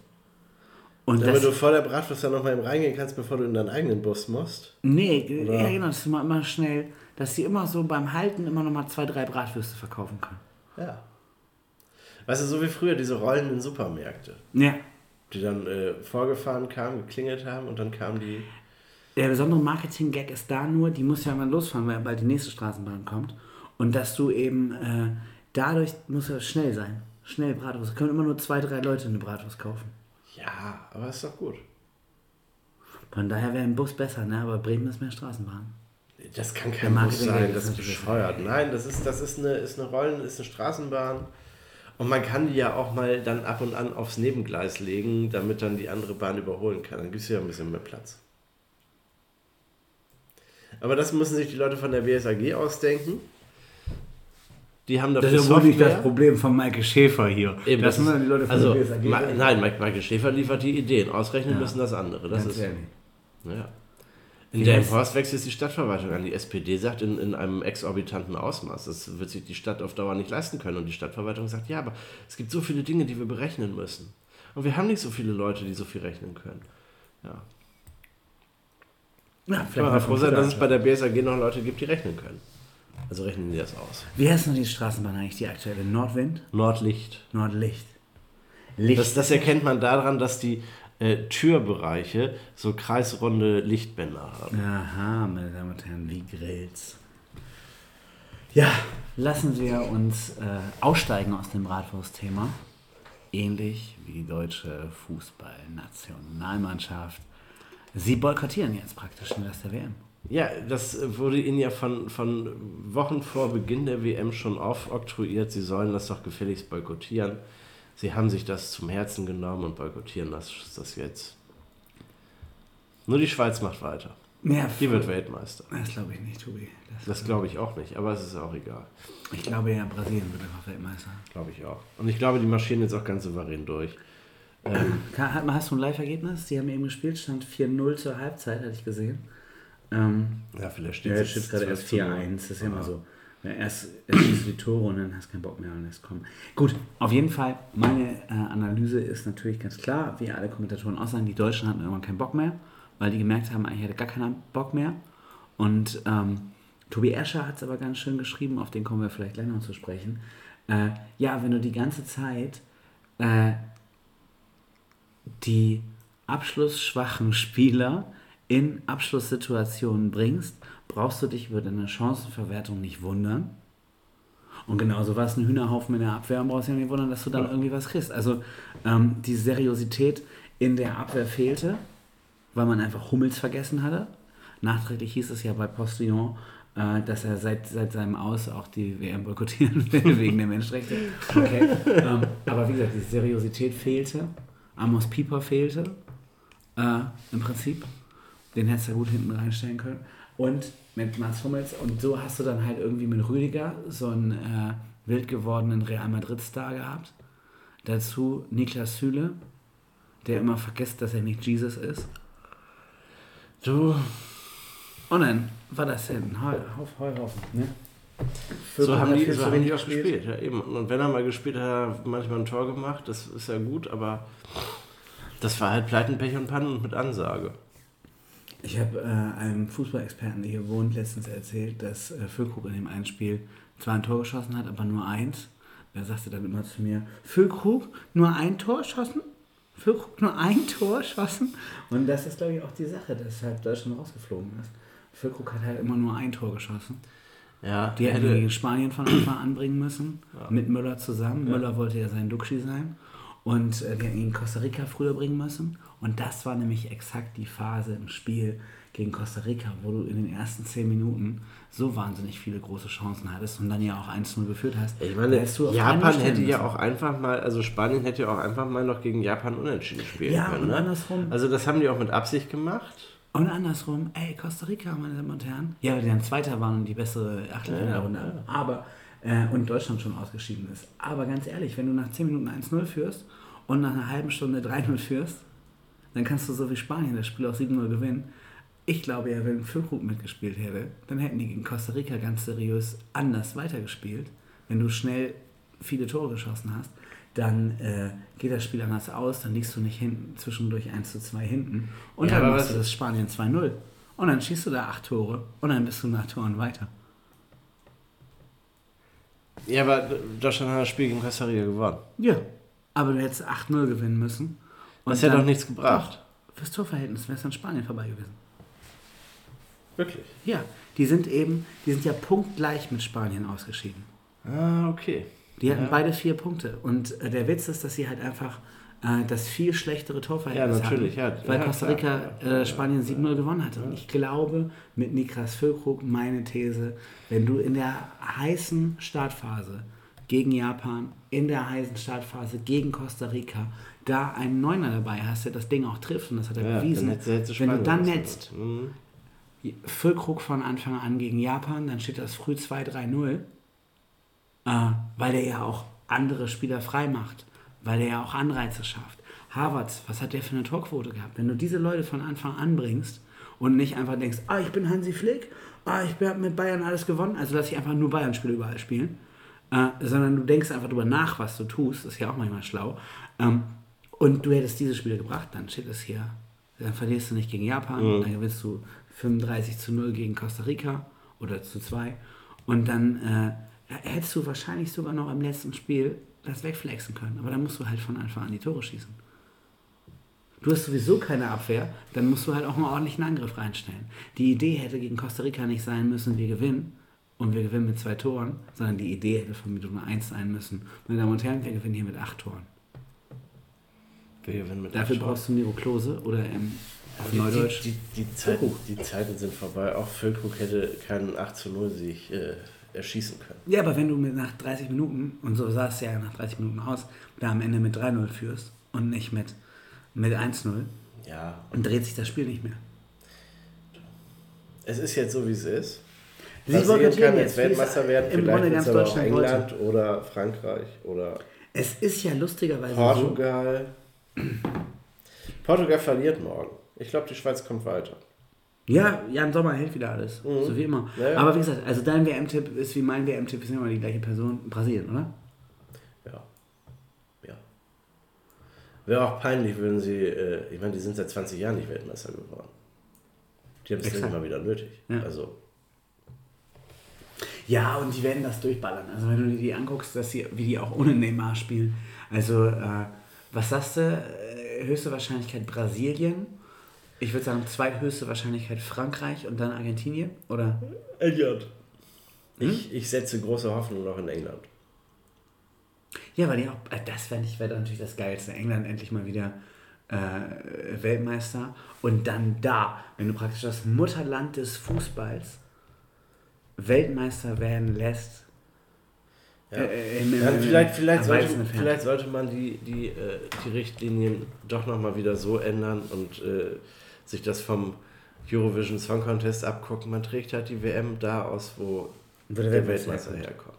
S2: Und
S1: Damit
S2: das,
S1: du vor der Bratwurst dann nochmal reingehen kannst, bevor du in deinen eigenen Bus musst.
S2: nee,
S1: Oder-
S2: ja genau, dass du mal immer schnell, dass sie immer so beim Halten immer noch mal zwei, drei Bratwürste verkaufen können.
S1: Ja. Weißt du, so wie früher diese rollenden Supermärkte,
S2: Ja.
S1: Die dann äh, vorgefahren kamen, geklingelt haben und dann kamen die.
S2: Der besondere Marketing-Gag ist da nur, die muss ja mal losfahren, weil bald die nächste Straßenbahn kommt. Und dass du eben, äh, dadurch muss er schnell sein. Schnell Bratwurst. Können immer nur zwei, drei Leute eine Bratwurst kaufen.
S1: Ja, aber ist doch gut.
S2: Von daher wäre ein Bus besser, ne? aber Bremen ist mehr Straßenbahn.
S1: Das kann kein Bus sein, das ist bescheuert. Nein, das ist, das ist eine, ist eine Rollen, ist eine Straßenbahn. Und man kann die ja auch mal dann ab und an aufs Nebengleis legen, damit dann die andere Bahn überholen kann. Dann gibt es ja ein bisschen mehr Platz. Aber das müssen sich die Leute von der BSAG ausdenken. Die haben dafür Software.
S2: Problem von Maike Schäfer hier.
S1: Eben,
S2: das
S1: das
S2: müssen
S1: ist,
S2: die Leute von
S1: also,
S2: der BSAG
S1: Ma, nein, Michael Schäfer liefert die Ideen. Ausrechnen
S2: Ja.
S1: müssen das andere. Das
S2: Ganz
S1: ist,
S2: ehrlich.
S1: ja. In der Horst wächst jetzt die Stadtverwaltung an. Die SPD sagt in, in einem exorbitanten Ausmaß, das wird sich die Stadt auf Dauer nicht leisten können. Und die Stadtverwaltung sagt, ja, aber es gibt so viele Dinge, die wir berechnen müssen. Und wir haben nicht so viele Leute, die so viel rechnen können. Ja. Ich kann mal froh sein, dass es bei der BSAG noch Leute gibt, die rechnen können. Also rechnen die das aus.
S2: Wie heißt noch die Straßenbahn eigentlich, die aktuelle? Nordwind?
S1: Nordlicht.
S2: Nordlicht. Licht.
S1: Das, das erkennt man daran, dass die äh, Türbereiche so kreisrunde Lichtbänder haben.
S2: Aha, meine Damen und Herren, wie Grills. Ja, lassen wir uns äh, aussteigen aus dem Bratwurst-Thema. Ähnlich wie die deutsche Fußballnationalmannschaft. Sie boykottieren jetzt praktisch den Rest der WM.
S1: Ja, das wurde ihnen ja von, von Wochen vor Beginn der WM schon aufoktroyiert. Sie sollen das doch gefälligst boykottieren. Sie haben sich das zum Herzen genommen und boykottieren das, das jetzt. Nur die Schweiz macht weiter.
S2: Ja,
S1: Die wird Weltmeister.
S2: Das glaube ich nicht, Tobi. Das,
S1: Das glaube ich auch nicht, aber es ist auch egal.
S2: ich glaube ja, Brasilien wird einfach Weltmeister.
S1: Glaube ich auch. Und ich glaube, die marschieren jetzt auch ganz souverän durch. Ähm,
S2: Hast du ein Live-Ergebnis? Die haben eben gespielt, stand 4-0 zur Halbzeit, hatte ich gesehen. Ähm,
S1: ja, vielleicht steht
S2: ja,
S1: es
S2: gerade erst
S1: 12 zu
S2: 4-1,
S1: 0.
S2: das ist ja immer so. Ja, erst, erst siehst du die Tore und dann hast du keinen Bock mehr und lässt kommen. Gut, auf jeden Fall, meine äh, Analyse ist natürlich ganz klar, wie alle Kommentatoren auch sagen, die Deutschen hatten irgendwann keinen Bock mehr, weil die gemerkt haben, eigentlich hatte gar keiner Bock mehr. Und ähm, Tobi Escher hat es aber ganz schön geschrieben, auf den kommen wir vielleicht gleich noch zu sprechen. Äh, ja, wenn du die ganze Zeit äh, die abschlussschwachen Spieler in Abschlusssituationen bringst, brauchst du dich über deine Chancenverwertung nicht wundern. Und genauso war es ein Hühnerhaufen in der Abwehr und brauchst dich nicht wundern, dass du dann irgendwie was kriegst. Also ähm, die Seriosität in der Abwehr fehlte, weil man einfach Hummels vergessen hatte. Nachträglich hieß es ja bei Postillon, äh, dass er seit, seit seinem Aus auch die WM boykottieren will, wegen der Menschenrechte. Okay. ähm, aber wie gesagt, die Seriosität fehlte. Amos Pieper fehlte. Äh, Im Prinzip. Den hättest du gut hinten reinstellen können. Und mit Mats Hummels. Und so hast du dann halt irgendwie mit Rüdiger so einen äh, wild gewordenen Real Madrid-Star gehabt. Dazu Niklas Süle, der immer vergisst, dass er nicht Jesus ist.
S1: Du,
S2: Und dann war das hin. Heu, Hauf, Heuhaufen. Ne?
S1: so haben die, so haben die auch gespielt. Ja, eben. Und wenn er mal gespielt hat, hat er manchmal ein Tor gemacht. Das ist ja gut, aber das war halt Pleiten, Pech und Pannen und mit Ansage.
S2: Ich habe äh, einem Fußballexperten, der hier wohnt, letztens erzählt, dass äh, Füllkrug in dem einen Spiel zwar ein Tor geschossen hat, aber nur eins. Er sagte dann immer zu mir, Füllkrug nur ein Tor geschossen? Füllkrug nur ein Tor geschossen? Und das ist, glaube ich, auch die Sache, dass halt Deutschland rausgeflogen ist. Füllkrug hat halt immer nur ein Tor geschossen.
S1: Ja,
S2: Die
S1: hätte-
S2: gegen Spanien von Anfang an bringen müssen, mit Müller zusammen. Müller wollte ja sein Duxi sein. Und äh, gegen Costa Rica früher bringen müssen. Und das war nämlich exakt die Phase im Spiel gegen Costa Rica, wo du in den ersten zehn Minuten so wahnsinnig viele große Chancen hattest und dann ja auch 1-0 geführt hast.
S1: Ich meine, Japan hätte ja auch einfach mal, also Spanien hätte ja auch einfach mal noch gegen Japan unentschieden spielen
S2: Ja,
S1: können.
S2: und
S1: Ne?
S2: andersrum.
S1: Also das haben die auch mit Absicht gemacht.
S2: Und andersrum, ey, Costa Rica, meine Damen und Herren. Ja, weil die dann Zweiter waren und die bessere Achtelfinalrunde. Aber, äh, und Deutschland schon ausgeschieden ist. Aber ganz ehrlich, wenn du nach 10 Minuten 1-0 führst und nach einer halben Stunde 3-0 führst, dann kannst du so wie Spanien das Spiel auch 7-0 gewinnen. Ich glaube ja, wenn Füllkrug mitgespielt hätte, dann hätten die gegen Costa Rica ganz seriös anders weitergespielt. Wenn du schnell viele Tore geschossen hast, dann äh, geht das Spiel anders aus, dann liegst du nicht hinten, zwischendurch 1 zu 2 hinten. Und
S1: Ja,
S2: dann machst du das Spanien 2-0. Und dann schießt du da 8 Tore und dann bist du nach Toren weiter.
S1: Ja, aber Deutschland hat das Spiel gegen Costa Rica gewonnen.
S2: Ja. Aber du hättest 8-0 gewinnen müssen. Und
S1: Das hätte doch nichts gebracht.
S2: Doch, fürs Torverhältnis wäre es an Spanien vorbei gewesen.
S1: Wirklich?
S2: Ja, die sind eben, die sind ja punktgleich mit Spanien ausgeschieden.
S1: Ah, okay.
S2: Die hatten
S1: Ja.
S2: beide vier Punkte. Und äh, der Witz ist, dass sie halt einfach das viel schlechtere Torverhältnis
S1: Ja, natürlich,
S2: hatten,
S1: ja.
S2: weil
S1: Ja,
S2: Costa Rica äh, Spanien 7-0 gewonnen hatte. Und ich glaube, mit Niklas Füllkrug, meine These, wenn du in der heißen Startphase gegen Japan, in der heißen Startphase gegen Costa Rica, da einen Neuner dabei hast, der das Ding auch trifft, und das hat er bewiesen.
S1: dann hätte-
S2: wenn du dann netzt.
S1: Mhm.
S2: Füllkrug von Anfang an gegen Japan, dann steht das früh 2-3-0, äh, weil der ja auch andere Spieler frei macht, weil der ja auch Anreize schafft. Havertz, was hat der für eine Torquote gehabt? Wenn du diese Leute von Anfang an bringst und nicht einfach denkst, ah, ich bin Hansi Flick, ah, ich habe mit Bayern alles gewonnen, also lass ich einfach nur Bayern-Spiele überall spielen, äh, sondern du denkst einfach darüber nach, was du tust, ist ja auch manchmal schlau, ähm, und du hättest diese Spiele gebracht, dann steht es hier, dann verlierst du nicht gegen Japan, dann gewinnst du 35 zu 0 gegen Costa Rica oder zu 2 und dann äh, hättest du wahrscheinlich sogar noch im letzten Spiel das wegflexen können. Aber dann musst du halt von Anfang an die Tore schießen. Du hast sowieso keine Abwehr, dann musst du halt auch einen ordentlichen Angriff reinstellen. Die Idee hätte gegen Costa Rica nicht sein müssen, wir gewinnen und wir gewinnen mit zwei Toren, sondern die Idee hätte von Minute 1 sein müssen. Meine Damen und Herren, wir gewinnen hier mit acht Toren.
S1: Wir gewinnen mit
S2: Dafür
S1: acht
S2: brauchst du Miro Klose oder im auf
S1: Die,
S2: Neudeutsch.
S1: die, die, die, Zeiten, die Zeiten sind vorbei. Auch Füllkrug hätte keinen 8 zu 0 Sieg äh, erschießen können.
S2: Ja, aber wenn du mit nach 30 Minuten, und so sah es ja nach 30 Minuten aus, da am Ende mit 3-0 führst und nicht mit, mit 1-0,
S1: Ja,
S2: dann dreht sich das Spiel nicht mehr.
S1: es ist jetzt so, wie es ist.
S2: Sie boykottieren
S1: kann
S2: jetzt,
S1: jetzt Weltmeister werden,
S2: im
S1: vielleicht
S2: ganz
S1: aber auch England oder Frankreich oder
S2: Es ist ja lustigerweise
S1: Portugal. Portugal verliert morgen. Ich glaube, die Schweiz kommt weiter.
S2: So. Ja, Jan Sommer hält wieder alles. So wie immer.
S1: Ja, ja.
S2: Aber wie gesagt, also dein WM-Tipp ist wie mein WM-Tipp, wir sind immer die gleiche Person. Brasilien, oder?
S1: Ja. Ja. Wäre auch peinlich, würden sie, äh, ich meine, die sind seit 20 Jahren nicht Weltmeister geworden. Die haben es
S2: Exakt.
S1: immer wieder nötig.
S2: Ja.
S1: Also,
S2: Ja, und die werden das durchballern. Also wenn du dir die anguckst, dass sie, wie die auch ohne Neymar spielen. Also, äh, was sagst du? Äh, höchste Wahrscheinlichkeit Brasilien. Ich würde sagen, zweithöchste Wahrscheinlichkeit Frankreich und dann Argentinien. Oder?
S1: England. Ich, ich setze große Hoffnung noch in England.
S2: Ja, weil die auch, äh, das wäre wäre natürlich das Geilste. England endlich mal wieder äh, Weltmeister. Und dann da, wenn du praktisch das Mutterland des Fußballs Weltmeister werden lässt.
S1: Ja.
S2: Äh,
S1: Ja,
S2: im-
S1: vielleicht, vielleicht, sollte, vielleicht sollte man die, die, äh, die Richtlinien doch nochmal wieder so ändern und äh, sich das vom Eurovision Song Contest abgucken. Man trägt halt die WM da aus, wo
S2: Wo
S1: der,
S2: der
S1: Weltmeister
S2: herkommt.
S1: herkommt.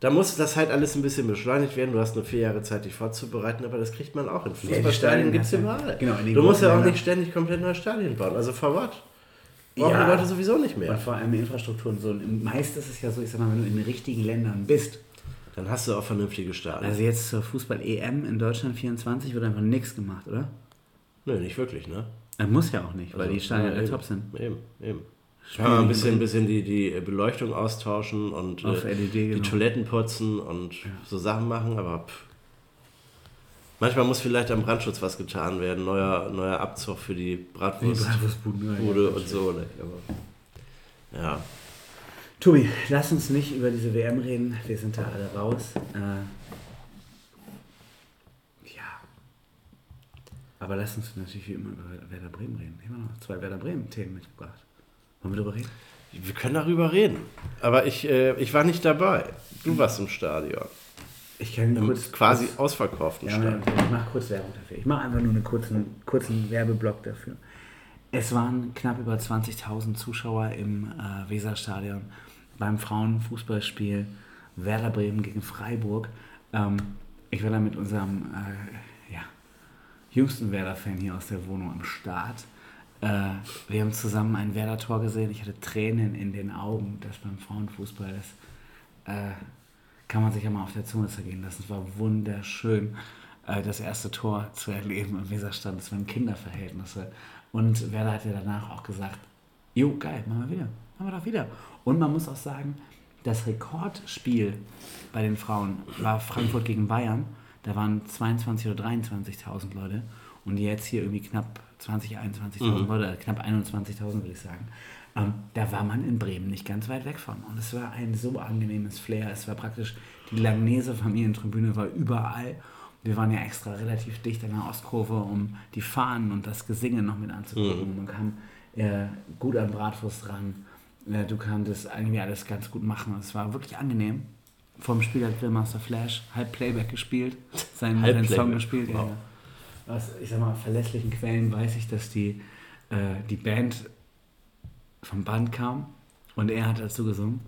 S1: Da muss das halt alles ein bisschen beschleunigt werden. Du hast nur vier Jahre Zeit, dich vorzubereiten, aber das kriegt man auch in
S2: die
S1: Fußballstadien.
S2: Stadien
S1: gibt es überall.
S2: genau, in den
S1: du musst ja auch nicht ständig komplett neue Stadien bauen. Also for what? Brauchen
S2: Ja.
S1: die Leute sowieso nicht mehr.
S2: Und vor allem Infrastruktur und so. Meist ist es ja so, ich sag mal, wenn du in den richtigen Ländern bist.
S1: Dann hast du auch vernünftige Stadien.
S2: Also jetzt zur Fußball-EM in Deutschland 24 wird einfach nichts gemacht, oder?
S1: Nö, nicht wirklich, ne?
S2: Das muss ja auch nicht, weil
S1: Also,
S2: die Stadien
S1: ja, eben,
S2: top sind.
S1: Eben, eben. Kann man ein bisschen, bisschen die, die Beleuchtung austauschen und äh,
S2: LED,
S1: die
S2: genau.
S1: Toiletten putzen und so Sachen machen, aber pff. manchmal muss vielleicht am Brandschutz was getan werden. Neuer, neuer Abzug für die Bratwurst.
S2: Bratwurstbuden, ja,
S1: Bude
S2: ja.
S1: und so. Ne? Aber, ja.
S2: Tobi, lass uns nicht über diese WM reden. Wir sind da alle raus. Äh, ja. Aber lass uns natürlich wie immer über Werder Bremen reden. Ich habe noch zwei Werder Bremen-Themen mitgebracht. Wollen wir darüber reden?
S1: Wir können darüber reden. Aber ich, äh, ich war nicht dabei. Du warst im Stadion.
S2: Ich kann
S1: Im
S2: kurz
S1: quasi
S2: kurz-
S1: ausverkauften
S2: Ja,
S1: Stadion.
S2: ich mache kurz Werbung dafür. Ich mache einfach nur einen kurzen, kurzen Werbeblock dafür. Es waren knapp über 20.000 Zuschauer im äh, Weserstadion beim Frauenfußballspiel Werder Bremen gegen Freiburg. Ähm, ich war da mit unserem äh, jüngsten Werder-Fan hier aus der Wohnung am Start. Äh, wir haben zusammen ein Werder-Tor gesehen. Ich hatte Tränen in den Augen, das beim Frauenfußball ist. Äh, kann man sich ja mal auf der Zunge zergehen lassen. Es war wunderschön, äh, das erste Tor zu erleben im Weserstand. Es waren Kinderverhältnisse. Und Werder hat ja danach auch gesagt, jo, geil, machen wir wieder. Machen wir doch wieder. Und man muss auch sagen, das Rekordspiel bei den Frauen war Frankfurt gegen Bayern. Da waren 22.000 oder 23.000 Leute. Und jetzt hier irgendwie knapp 20.000, 21.000 Leute, äh, knapp 21.000 würde ich sagen. Ähm, da war man in Bremen nicht ganz weit weg von. Und es war ein so angenehmes Flair. Es war praktisch, die Langnese Familientribüne war überall. Wir waren ja extra relativ dicht an der Ostkurve, um die Fahnen und das Gesinge noch mit anzugucken. Man kam äh, gut an Bratwurst ran. Äh, du konntest irgendwie alles ganz gut machen. Es war wirklich angenehm. Vom Spiel hat Grillmaster Flash halb Playback gespielt, seinen,
S1: Halb
S2: seinen Song gespielt.
S1: Wow.
S2: ja. Aus, ich sag mal, verlässlichen Quellen weiß ich, dass die, äh, die Band vom Band kam und er hat dazu gesungen.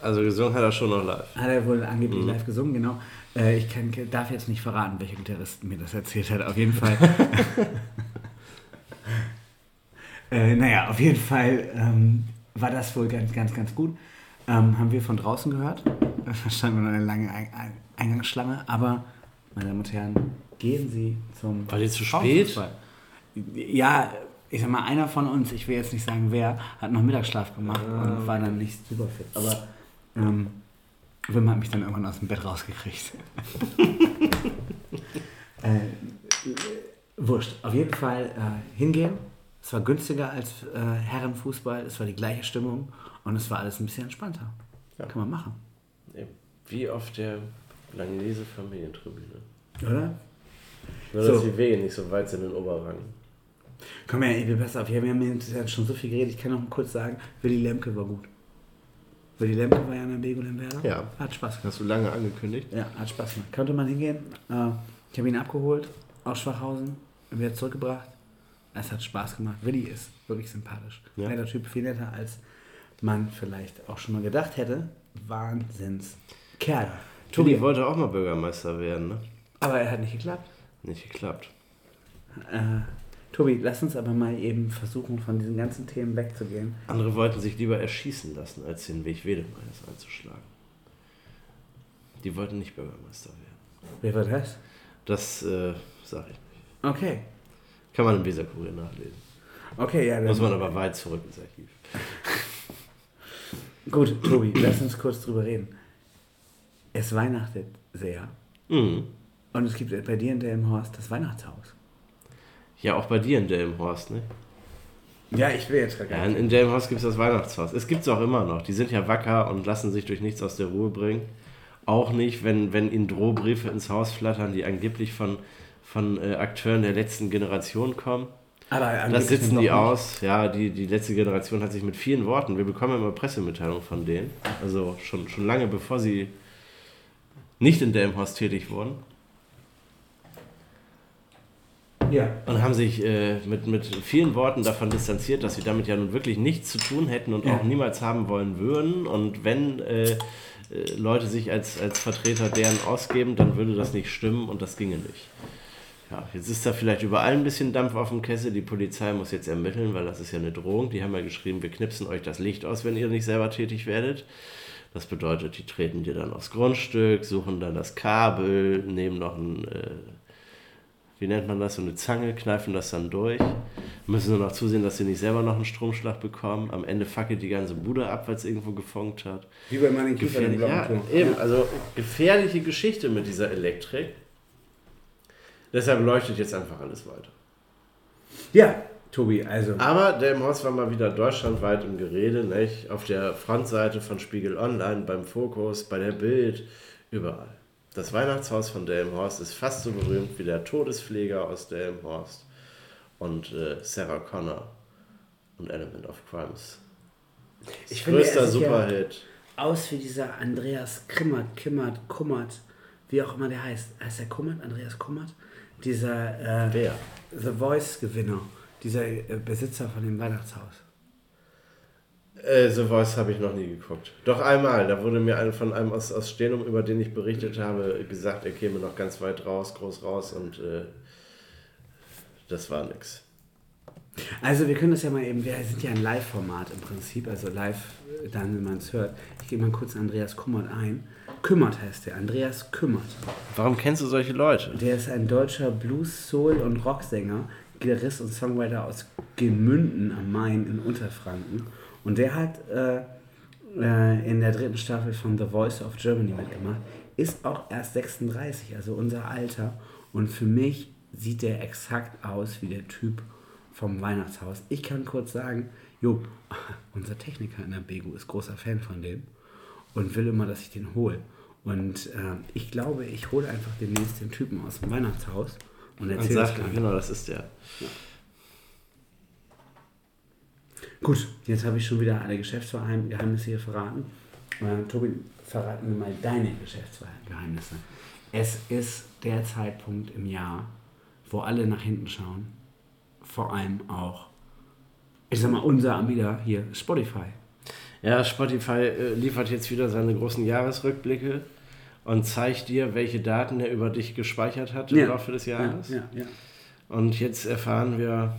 S1: Also gesungen hat er schon noch live.
S2: Hat er wohl
S1: Mhm.
S2: angeblich live gesungen, genau. Äh, ich kann, darf jetzt nicht verraten, welcher Gitarrist mir das erzählt hat. Auf jeden Fall. äh, naja, auf jeden Fall ähm, war das wohl ganz, ganz, ganz gut. Ähm, haben wir von draußen gehört. Da standen wir noch eine lange Ein Ein Eingangsschlange. Aber, meine Damen und Herren, gehen Sie zum
S1: War die zu spät?
S2: Ja, ich sag mal, einer von uns, ich will jetzt nicht sagen wer, hat noch Mittagsschlaf gemacht
S1: Ah,
S2: und war dann nicht super fit. Aber ähm, Wim hat mich dann irgendwann aus dem Bett rausgekriegt. äh, wurscht. Auf jeden Fall äh, hingehen. Es war günstiger als äh, Herrenfußball. Es war die gleiche Stimmung. Und es war alles ein bisschen entspannter.
S1: Ja.
S2: Kann man machen.
S1: Wie auf der Langnese Familientribüne.
S2: Oder?
S1: Nur,
S2: So.
S1: dass die Wege nicht so weit sind in Oberrang.
S2: Komm her, ich will besser auf. Wir haben ja schon so viel geredet. Ich kann noch mal kurz sagen, Willy Lemke war gut. Willy Lemke war ja in der Bego in Werder.
S1: Ja.
S2: Hat Spaß gemacht.
S1: Hast du lange angekündigt?
S2: Ja, hat Spaß gemacht. Konnte man hingehen. Äh, ich habe ihn abgeholt aus Schwachhausen, wieder zurückgebracht. Es hat Spaß gemacht. Willi ist wirklich sympathisch.
S1: Ja.
S2: Netter Typ, viel netter, als man vielleicht auch schon mal gedacht hätte. Wahnsinns. Kerl.
S1: Tobi wollte auch mal Bürgermeister werden, ne?
S2: aber er hat nicht geklappt.
S1: Nicht geklappt.
S2: Äh, Tobi, lass uns aber mal eben versuchen, von diesen ganzen Themen wegzugehen.
S1: Andere wollten sich lieber erschießen lassen, als den Weg Wedemeyers einzuschlagen. Die wollten nicht Bürgermeister werden.
S2: Wer war das?
S1: Das äh, sage ich nicht.
S2: Okay.
S1: Kann man im Weserkurier nachlesen.
S2: Okay, ja.
S1: Muss man aber weit zurück ins Archiv.
S2: Gut, Tobi, lass uns kurz drüber reden. Es weihnachtet sehr.
S1: Mhm.
S2: Und es gibt bei dir in Delmenhorst das Weihnachtshaus.
S1: Ja, auch bei dir in Delmenhorst, ne?
S2: Ja, ich will jetzt gar
S1: Ja, in, in Delmenhorst gibt es das Weihnachtshaus. Es gibt es auch immer noch. Die sind ja wacker und lassen sich durch nichts aus der Ruhe bringen. Auch nicht, wenn, wenn ihnen Drohbriefe ins Haus flattern, die angeblich von, von äh, Akteuren der letzten Generation kommen.
S2: Aber
S1: Das sitzen die aus. Ja, die, die letzte Generation hat sich mit vielen Worten, wir bekommen immer Pressemitteilungen von denen, also schon, schon lange bevor sie nicht in Delmenhorst tätig wurden,
S2: Ja.
S1: und haben sich äh, mit, mit vielen Worten davon distanziert, dass sie damit ja nun wirklich nichts zu tun hätten und
S2: Ja.
S1: auch niemals haben wollen würden. Und wenn äh, äh, Leute sich als, als Vertreter deren ausgeben, dann würde das nicht stimmen und das ginge nicht. Ja, jetzt ist da vielleicht überall ein bisschen Dampf auf dem Kessel. Die Polizei muss jetzt ermitteln, weil das ist ja eine Drohung. Die haben ja geschrieben, wir knipsen euch das Licht aus, wenn ihr nicht selber tätig werdet. Das bedeutet, die treten dir dann aufs Grundstück, suchen dann das Kabel, nehmen noch ein, äh, wie nennt man das, so eine Zange, kneifen das dann durch. Müssen nur noch zusehen, dass sie nicht selber noch einen Stromschlag bekommen. Am Ende fackelt die ganze Bude ab, weil es irgendwo gefunkt hat.
S2: Wie bei meinen Kiefern im
S1: ja, eben, also gefährliche Geschichte mit dieser Elektrik. Deshalb leuchtet jetzt einfach alles weiter.
S2: Ja, Tobi, also.
S1: Aber Delmenhorst war mal wieder deutschlandweit im Gerede, nicht? Auf der Frontseite von Spiegel Online, beim Fokus, bei der Bild, überall. Das Weihnachtshaus von Delmenhorst ist fast so berühmt wie der Todespfleger aus Delmenhorst und äh, Sarah Connor und Element of Crimes.
S2: Ich finde,
S1: Größter
S2: er sieht ja
S1: Superhit.
S2: aus wie dieser Andreas Krimmert, Kimmert, Kummert, wie auch immer der heißt. Heißt der Kummert? Andreas Kummert? Dieser äh,
S1: Wer?
S2: The Voice-Gewinner, dieser äh, Besitzer von dem Weihnachtshaus.
S1: Äh, The Voice habe ich noch nie geguckt. Doch einmal, da wurde mir ein, von einem aus, aus Stenum, über den ich berichtet habe, gesagt, er käme noch ganz weit raus, groß raus und äh, das war nix.
S2: Also wir können das ja mal eben, wir sind ja ein Live-Format im Prinzip, also live äh, dann, wenn man es hört. Ich gehe mal kurz Andreas Kummert ein. Kümmert heißt der, Andreas Kümmert.
S1: Warum kennst du solche Leute?
S2: Der ist ein deutscher Blues-, Soul- und Rocksänger, Gitarrist und Songwriter aus Gemünden am Main in Unterfranken. Und der hat äh, äh, in der dritten Staffel von The Voice of Germany mitgemacht. Ist auch erst 36, also unser Alter. Und für mich sieht der exakt aus wie der Typ vom Weihnachtshaus. Ich kann kurz sagen, jo, unser Techniker in der Begu ist großer Fan von dem und will immer, dass ich den hole. Und äh, ich glaube, ich hole einfach demnächst den Typen aus dem Weihnachtshaus und erzähle es gleich.
S1: genau, das ist der.
S2: Gut, jetzt habe ich schon wieder alle Geschäftsgeheimnisse hier verraten. Äh, Tobi, verrat mir mal deine Geschäftsgeheimnisse. Es ist der Zeitpunkt im Jahr, wo alle nach hinten schauen. Vor allem auch, ich sag mal, unser Anbieter hier, Spotify.
S1: Ja, Spotify äh, liefert jetzt wieder seine großen Jahresrückblicke und zeigt dir, welche Daten er über dich gespeichert hat im Laufe des Jahres.
S2: Ja, ja, ja.
S1: Und jetzt erfahren wir,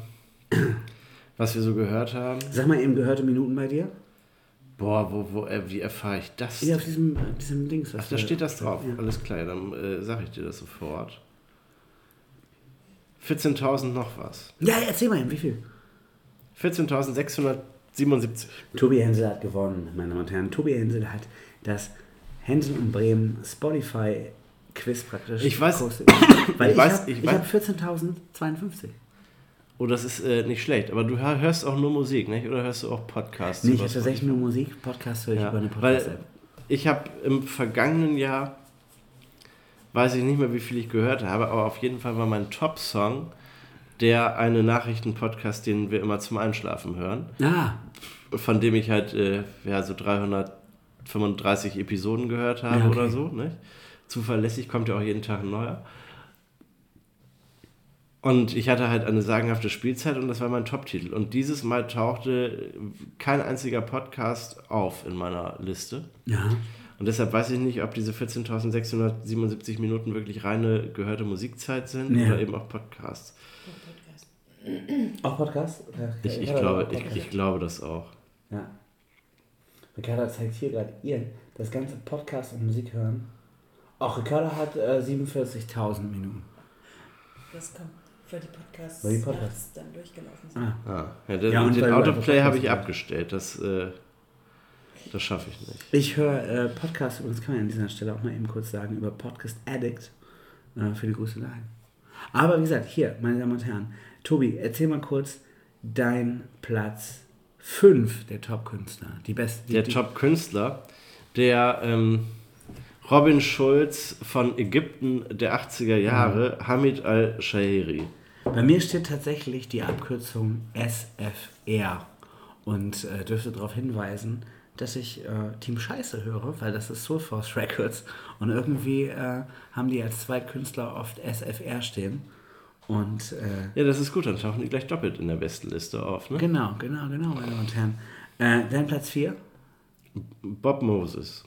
S1: was wir so gehört haben.
S2: Sag mal eben, gehörte Minuten bei dir?
S1: Boah, wo, wo, äh, wie erfahre ich das?
S2: Ja, auf diesem, äh, diesem Dings. was
S1: Ach, da steht das drauf.
S2: Ja.
S1: Alles klar, dann äh, sage ich dir das sofort. 14.000 noch was.
S2: ja, erzähl mal eben, wie viel?
S1: 14.677.
S2: Tobi Hensel hat gewonnen, meine Damen und Herren. Tobi Hensel hat das Hänsel und Bremen Spotify Quiz praktisch.
S1: Ich weiß-
S2: postet. Weil
S1: ich weiß-
S2: habe
S1: ich
S2: ich
S1: weiß-
S2: hab 14.052.
S1: Oh, das ist äh, nicht schlecht. Aber du hör- hörst auch nur Musik, nicht? Oder hörst du auch Podcasts?
S2: Nee, ich habe tatsächlich nur Musik. Podcast höre ich
S1: Ja,
S2: über eine Podcast-App.
S1: ich habe im vergangenen Jahr, weiß ich nicht mehr, wie viel ich gehört habe, aber auf jeden Fall war mein Top-Song der eine Nachrichten-Podcast, den wir immer zum Einschlafen hören,
S2: Ah,
S1: von dem ich halt äh, ja, so 335 Episoden gehört habe
S2: Ja, okay.
S1: oder so. Nicht? Zuverlässig kommt ja auch jeden Tag ein neuer. Und ich hatte halt eine sagenhafte Spielzeit und das war mein Top-Titel. Und dieses Mal tauchte kein einziger Podcast auf in meiner Liste.
S2: ja.
S1: Und deshalb weiß ich nicht, ob diese 14.677 Minuten wirklich reine gehörte Musikzeit sind
S2: Ja.
S1: oder eben auch Podcasts.
S2: Auch Podcast?
S1: Ich, ich, glaube, ich, ich glaube das auch.
S2: Ja. Ricarda zeigt hier gerade ihr das ganze Podcast und Musik hören. Auch Ricarda hat äh, 47.000 Minuten.
S3: Das kommt, weil die Podcasts
S2: Weil die Podcasts-
S3: dann durchgelaufen sind.
S2: Ah.
S1: Ah, ja, den,
S2: Ja, und
S1: den Autoplay habe ich
S2: Podcast
S1: abgestellt. Das, äh, das schaffe ich nicht.
S2: Ich höre äh, Podcast, übrigens kann man an dieser Stelle auch mal eben kurz sagen, über Podcast Addict. Äh, für die Grüße dahin. Aber wie gesagt, hier, meine Damen und Herren, Tobi, erzähl mal kurz dein Platz 5 der Top-Künstler. Die besten. Die,
S1: Der Top-Künstler, der ähm, Robin Schulz von Ägypten der 80er Jahre, Hamid al-Shahiri.
S2: Bei mir steht tatsächlich die Abkürzung SFR und äh, dürfte darauf hinweisen, dass ich äh, Team Scheiße höre, weil das ist Soulforce Records und irgendwie äh, haben die als Zweitkünstler oft SFR stehen. Und äh,
S1: Ja, das ist gut, dann tauchen die gleich doppelt in der Bestenliste auf. Ne?
S2: genau, genau, genau, meine Damen und Herren. Äh, dein Platz 4?
S1: Bob Moses,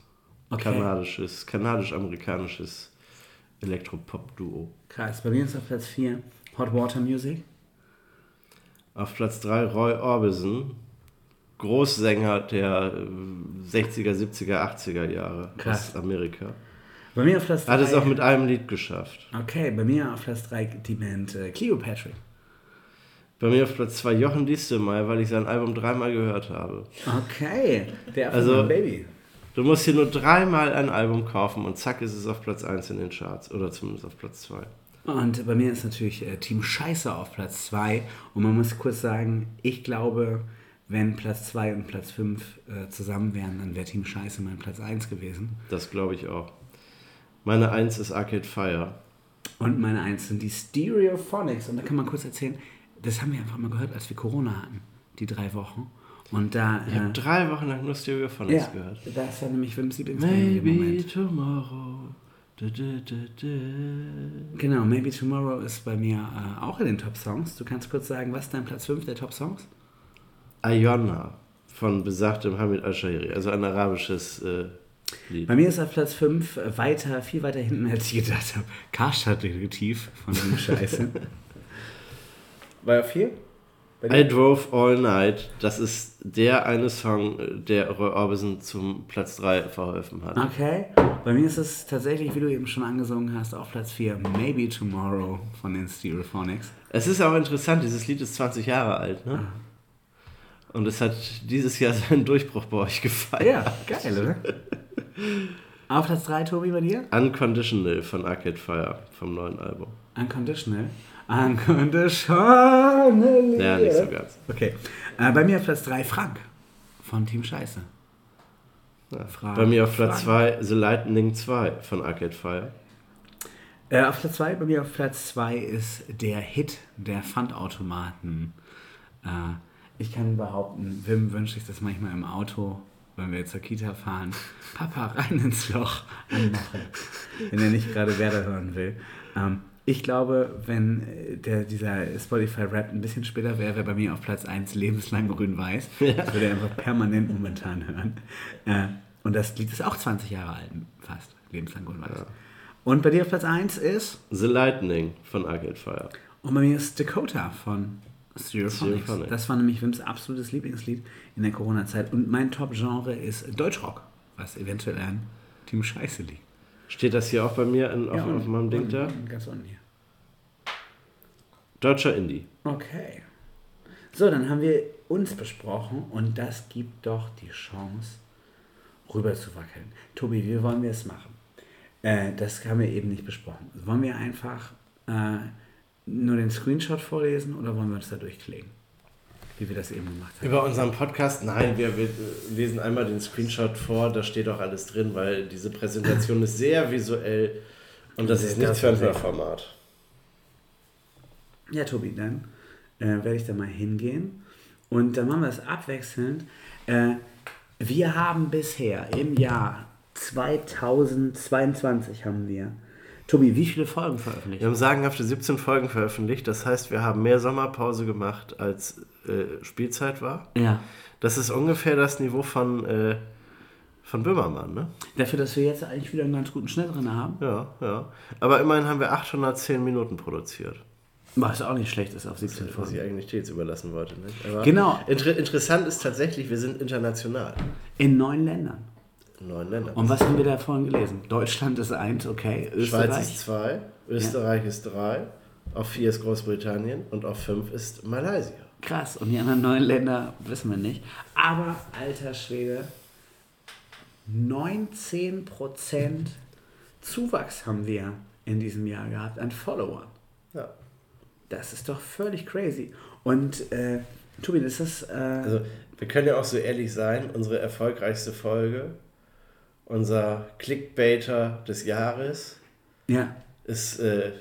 S2: Okay.
S1: kanadisches, kanadisch-amerikanisches Elektropop-Duo.
S2: Krass, bei mir ist auf Platz 4 Hot Water Music.
S1: Auf Platz 3 Roy Orbison, Großsänger der äh, 60er, 70er, 80er Jahre
S2: Krass.
S1: aus Amerika.
S2: Bei mir auf Platz 3.
S1: Hat es auch mit einem Lied geschafft.
S2: Okay, bei mir auf Platz 3 die Band äh, Cleopatra.
S1: Bei mir auf Platz 2 Jochen Diestelmeier, weil ich sein Album dreimal gehört habe.
S2: Okay, der
S1: Also-
S2: also, Baby.
S1: Du musst hier nur dreimal ein Album kaufen und zack ist es auf Platz 1 in den Charts. Oder zumindest auf Platz 2.
S2: Und bei mir ist natürlich äh, Team Scheiße auf Platz 2. Und man muss kurz sagen, ich glaube, wenn Platz 2 und Platz 5 äh, zusammen wären, dann wäre Team Scheiße mein Platz 1 gewesen.
S1: Das glaube ich auch. Meine 1 ist Arcade Fire.
S2: Und meine 1 sind die Stereophonics. Und da kann man kurz erzählen, das haben wir einfach mal gehört, als wir Corona hatten, die drei Wochen. Und da.
S1: Ich habe
S2: Äh,
S1: drei Wochen lang nur Stereophonics
S2: ja,
S1: gehört.
S2: das war nämlich Wims Lieblingsband
S1: Maybe
S2: Moment.
S1: tomorrow. Du, du, du.
S2: Genau, Maybe Tomorrow ist bei mir äh, auch in den Top-Songs. Du kannst kurz sagen, was ist dein Platz 5 der Top-Songs?
S1: Ayonna von besagtem Hamid al-Shahiri. Also ein arabisches äh, Lied.
S2: Bei mir ist auf Platz 5 weiter, viel weiter hinten, als ich gedacht habe. Karstadt-Detektiv von dem Scheiße. War er 4?
S1: I Drove All Night. Das ist der eine Song, äh, der Roy Orbison zum Platz 3 verholfen hat.
S2: Okay. Bei mir ist es tatsächlich, wie du eben schon angesungen hast, auf Platz 4 Maybe Tomorrow von den Stereophonics.
S1: Es ist auch interessant, dieses Lied ist 20 Jahre alt, ne? Und es hat dieses Jahr seinen Durchbruch bei euch gefeiert.
S2: Ja, geil, oder? auf Platz 3, Tobi, bei dir?
S1: Unconditional von Arcade Fire vom neuen Album.
S2: Unconditional. Unconditional.
S1: Ja, nicht so ganz.
S2: Okay. Äh, bei mir auf Platz 3 Frank von Team Scheiße.
S1: Ja.
S2: Frank,
S1: Bei mir auf Platz
S2: Frank.
S1: 2 The Lightning 2 von Arcade Fire.
S2: Äh, auf Platz 2, bei mir auf Platz 2 ist der Hit der Pfandautomaten. Äh, ich kann behaupten, Wim wünscht sich das manchmal im Auto, wenn wir zur Kita fahren. Papa, rein ins Loch anmachen, wenn er nicht gerade Werder hören will. Ähm, ich glaube, wenn äh, der, dieser Spotify-Rap ein bisschen später wäre, wäre bei mir auf Platz 1 lebenslang grün-weiß. Das würde er einfach permanent momentan hören. Äh, und das Lied ist auch 20 Jahre alt, fast. Lebenslang grün-weiß. Und bei dir auf Platz 1 ist,
S1: The Lightning von Arcade Fire.
S2: und bei mir ist Dakota von Stereophonics. Das war nämlich Wims absolutes Lieblingslied in der Corona-Zeit. Und mein Top-Genre ist Deutschrock, was eventuell an Team Scheiße liegt.
S1: Steht das hier auch bei mir in, auf,
S2: und-
S1: auf meinem Ding da?
S2: Ganz unten hier.
S1: Deutscher Indie.
S2: Okay. So, dann haben wir uns besprochen und das gibt doch die Chance rüber zu wackeln. Tobi, wie wollen wir es machen? Äh, das haben wir eben nicht besprochen. Wollen wir einfach äh, nur den Screenshot vorlesen oder wollen wir uns da durchklicken? Wie wir das eben gemacht haben.
S1: Über unseren Podcast, nein, wir, wir lesen einmal den Screenshot vor, da steht auch alles drin, weil diese Präsentation ist sehr visuell und das
S2: Sehr
S1: ist nichts für ein. Hörformat.
S2: Ja, Tobi, dann äh, werde ich da mal hingehen. Und dann machen wir es abwechselnd. Äh, wir haben bisher im Jahr 2022 haben wir. Tobi, wie viele Folgen veröffentlicht?
S1: Wir haben sagenhafte 17 Folgen veröffentlicht, das heißt, wir haben mehr Sommerpause gemacht, als äh, Spielzeit war.
S2: Ja.
S1: Das ist ungefähr das Niveau von, äh, von Böhmermann, ne?
S2: Dafür, dass wir jetzt eigentlich wieder einen ganz guten Schnitt drin haben.
S1: Ja, ja. Aber immerhin haben wir 810 Minuten produziert.
S2: Was auch nicht schlecht ist auf 17
S1: Was ich
S2: Folgen.
S1: eigentlich stets überlassen wollte. Ne?
S2: Genau.
S1: Inter interessant ist tatsächlich, wir sind international.
S2: In neun Ländern.
S1: Neun Ländern.
S2: Und was haben wir da vorhin gelesen? Deutschland ist eins, okay.
S1: Schweiz ist
S2: Österreich.
S1: zwei, Österreich ist drei, auf vier ist Großbritannien und auf fünf ist Malaysia.
S2: Krass. Und die anderen neun Länder wissen wir nicht. Aber, alter Schwede, 19% Zuwachs haben wir in diesem Jahr gehabt an Followern.
S1: Ja.
S2: Das ist doch völlig crazy. Und, äh, Tobi, ist das. Äh,
S1: Also, wir können ja auch so ehrlich sein, unsere erfolgreichste Folge, unser Clickbaiter des Jahres
S2: ja,
S1: ist äh,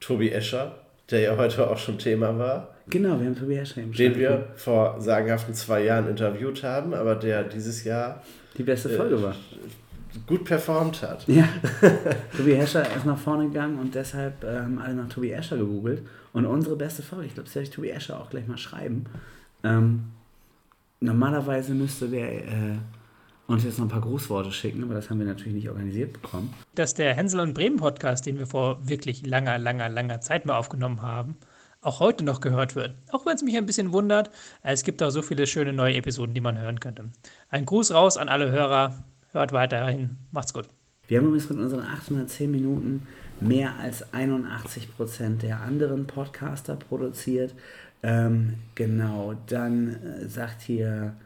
S1: Tobi Escher, der ja heute auch schon Thema war,
S2: genau, wir haben Tobi Escher im
S1: den wir vor sagenhaften zwei Jahren interviewt haben, aber der dieses Jahr
S2: Die beste
S1: äh,
S2: Folge war.
S1: gut performt hat.
S2: Ja, Tobi Escher ist nach vorne gegangen und deshalb äh, haben alle nach Tobi Escher gegoogelt. Und unsere beste Folge, ich glaube, das werde ich Tobi Escher auch gleich mal schreiben. Ähm, normalerweise müsste der äh, uns jetzt noch ein paar Grußworte schicken, aber das haben wir natürlich nicht organisiert bekommen.
S4: dass der Hänsel und Bremen Podcast, den wir vor wirklich langer, langer, langer Zeit mal aufgenommen haben, auch heute noch gehört wird. Auch wenn es mich ein bisschen wundert, es gibt auch so viele schöne neue Episoden, die man hören könnte. Ein Gruß raus an alle Hörer. Hört weiterhin. Macht's gut.
S2: Wir haben übrigens mit unseren 810 Minuten mehr als 81 Prozent der anderen Podcaster produziert. Ähm, genau, dann äh, sagt hier.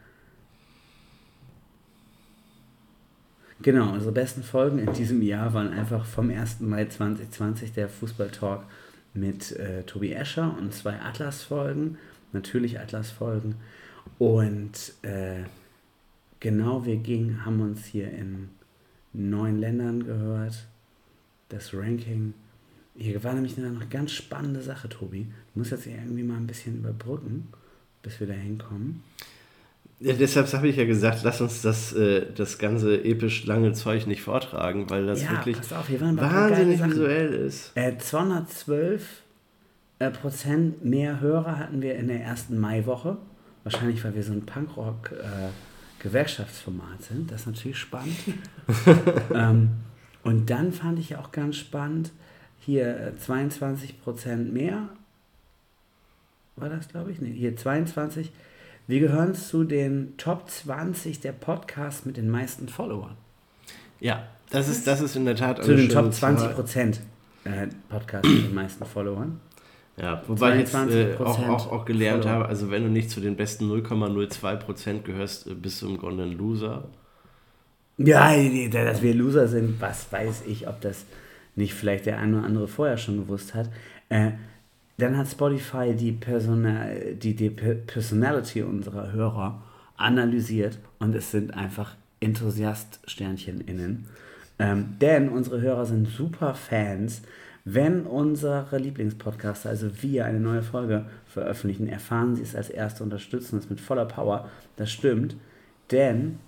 S2: Genau, unsere besten Folgen in diesem Jahr waren einfach vom 1. Mai 2020 der Fußballtalk mit äh, Tobi Escher und zwei Atlas-Folgen, natürlich Atlas-Folgen. Und äh, genau, wir gingen, haben uns hier in neun Ländern gehört. Das Ranking. Hier war nämlich eine noch ganz spannende Sache, Tobi. Du musst jetzt irgendwie mal ein bisschen überbrücken, bis wir da hinkommen.
S1: Ja, deshalb habe ich ja gesagt, lass uns das, äh, das ganze episch lange Zeug nicht vortragen, weil das
S2: ja,
S1: wirklich
S2: auf,
S1: wahnsinnig visuell ist.
S2: Äh, 212 äh, Prozent mehr Hörer hatten wir in der ersten Maiwoche. Wahrscheinlich, weil wir so ein Punkrock-Gewerkschaftsformat sind. Das ist natürlich spannend. ähm, und dann fand ich auch ganz spannend, hier äh, 22 Prozent mehr. War das, glaube ich? Nee, hier 22. Wir gehören zu den Top 20 der Podcasts mit den meisten Followern.
S1: Ja, das ist, das ist in der Tat
S2: Zu den Top 20
S1: Zahl.
S2: Prozent äh, Podcasts mit den meisten Followern.
S1: Ja, wobei ich jetzt äh,
S2: 22%
S1: auch, auch, auch gelernt
S2: Follower.
S1: habe, also wenn du nicht zu den besten 0,02% gehörst, äh, bist du im Grunde ein Loser.
S2: Ja, dass wir Loser sind, was weiß ich, ob das nicht vielleicht der eine oder andere vorher schon gewusst hat. Äh, dann hat Spotify die, Persona die, die Per- Personality unserer Hörer analysiert und es sind einfach Enthusiast-Sternchen innen. Ähm, denn unsere Hörer sind super Fans. Wenn unsere Lieblingspodcaster, also wir, eine neue Folge veröffentlichen, erfahren sie es als erste, unterstützen es mit voller Power. Das stimmt, denn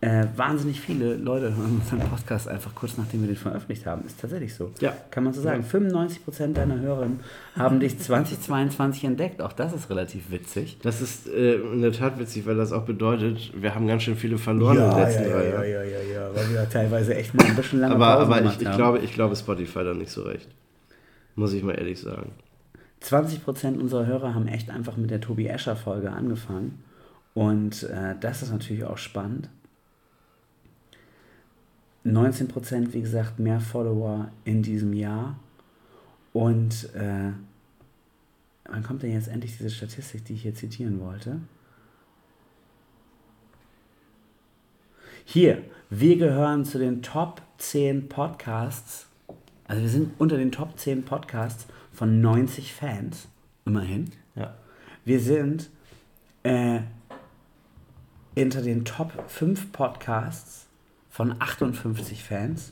S2: äh, wahnsinnig viele Leute hören unseren Podcast einfach kurz nachdem wir den veröffentlicht haben. Ist tatsächlich so.
S1: Ja.
S2: Kann man so sagen. 95% deiner Hörerinnen haben dich 2022 entdeckt. Auch das ist relativ witzig.
S1: Das ist äh, in der Tat witzig, weil das auch bedeutet, wir haben ganz schön viele verloren in den letzten drei Jahren.
S2: ja, ja, ja. Weil wir teilweise echt mal ein bisschen lange
S1: Aber,
S2: Pause
S1: aber ich, ich, glaube, ich glaube Spotify da nicht so recht. Muss ich mal ehrlich sagen.
S2: 20% unserer Hörer haben echt einfach mit der Tobi Escher Folge angefangen. Und äh, das ist natürlich auch spannend. 19% wie gesagt mehr Follower in diesem Jahr. Und äh, wann kommt denn jetzt endlich diese Statistik, die ich hier zitieren wollte? Hier, wir gehören zu den Top 10 Podcasts. Also wir sind unter den Top 10 Podcasts von 90 Fans. Immerhin.
S1: Ja.
S2: Wir sind äh, unter den Top 5 Podcasts von 58 Fans.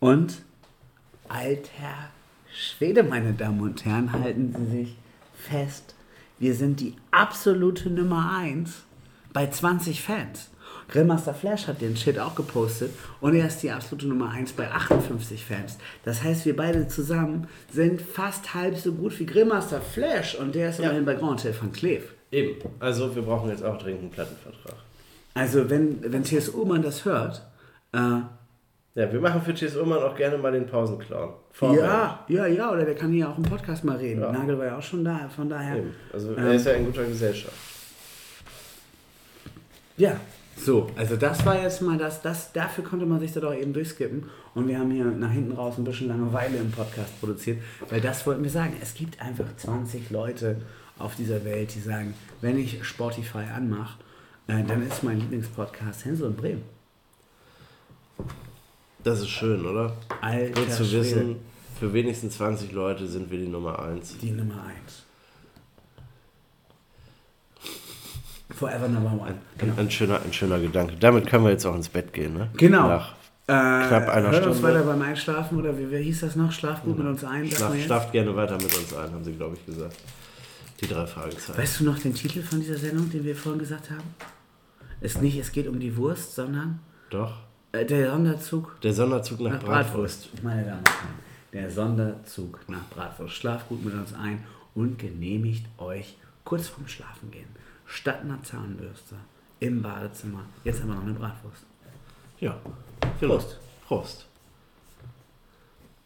S2: Und alter Schwede, meine Damen und Herren, halten Sie sich fest. Wir sind die absolute Nummer 1 bei 20 Fans. Grillmaster Flash hat den Shit auch gepostet und er ist die absolute Nummer 1 bei 58 Fans. Das heißt, wir beide zusammen sind fast halb so gut wie Grillmaster Flash und der ist
S1: Ja.
S2: immerhin bei Grand Hotel van Cleef.
S1: Eben. Also wir brauchen jetzt auch dringend einen Plattenvertrag.
S2: Also wenn, wenn T.S. Ullmann das hört, äh,
S1: Ja, wir machen für T.S. Ullmann auch gerne mal den Pausenclown.
S2: ja, ja, ja, oder der kann hier auch im Podcast mal reden.
S1: Ja.
S2: Nagel war ja auch schon da, von daher.
S1: Eben. Also
S2: Ähm.
S1: er ist ja in guter Gesellschaft.
S2: Ja, so, also das war jetzt mal das, das, dafür konnte man sich da doch eben durchskippen. Und wir haben hier nach hinten raus ein bisschen Langeweile im Podcast produziert, weil das wollten wir sagen. Es gibt einfach 20 Leute auf dieser Welt, die sagen, wenn ich Spotify anmache, äh, dann ist mein Lieblingspodcast Hänsel und Bremen.
S1: Das ist schön, oder?
S2: Alter
S1: Gut zu
S2: Schwede,
S1: wissen, für wenigstens 20 Leute sind wir die Nummer 1.
S2: Die Nummer 1. Forever Number One. Genau.
S1: Ein, schöner, ein schöner Gedanke. Damit können wir jetzt auch ins Bett gehen, ne?
S2: Genau.
S1: Nach
S2: Äh,
S1: knapp einer
S2: hört uns
S1: Stunde.
S2: weiter beim Einschlafen oder wie, wie hieß das noch? Schlaf gut mit uns ein.
S1: Schlaf, schlaft gerne weiter mit uns ein, haben sie, glaube ich, gesagt. Die drei Fragezeichen.
S2: Weißt du noch den Titel von dieser Sendung, den wir vorhin gesagt haben? Es nicht, es geht um die Wurst, sondern
S1: Doch.
S2: äh, der Sonderzug
S1: Der Sonderzug nach,
S2: nach
S1: Bratwurst.
S2: Bratwurst. Meine Damen und Herren, der Sonderzug nach Bratwurst. Schlaft gut mit uns ein und genehmigt euch kurz vorm Schlafen gehen. Statt einer Zahnbürste im Badezimmer. Jetzt haben wir noch eine Bratwurst.
S1: Ja.
S2: Prost.
S1: Prost.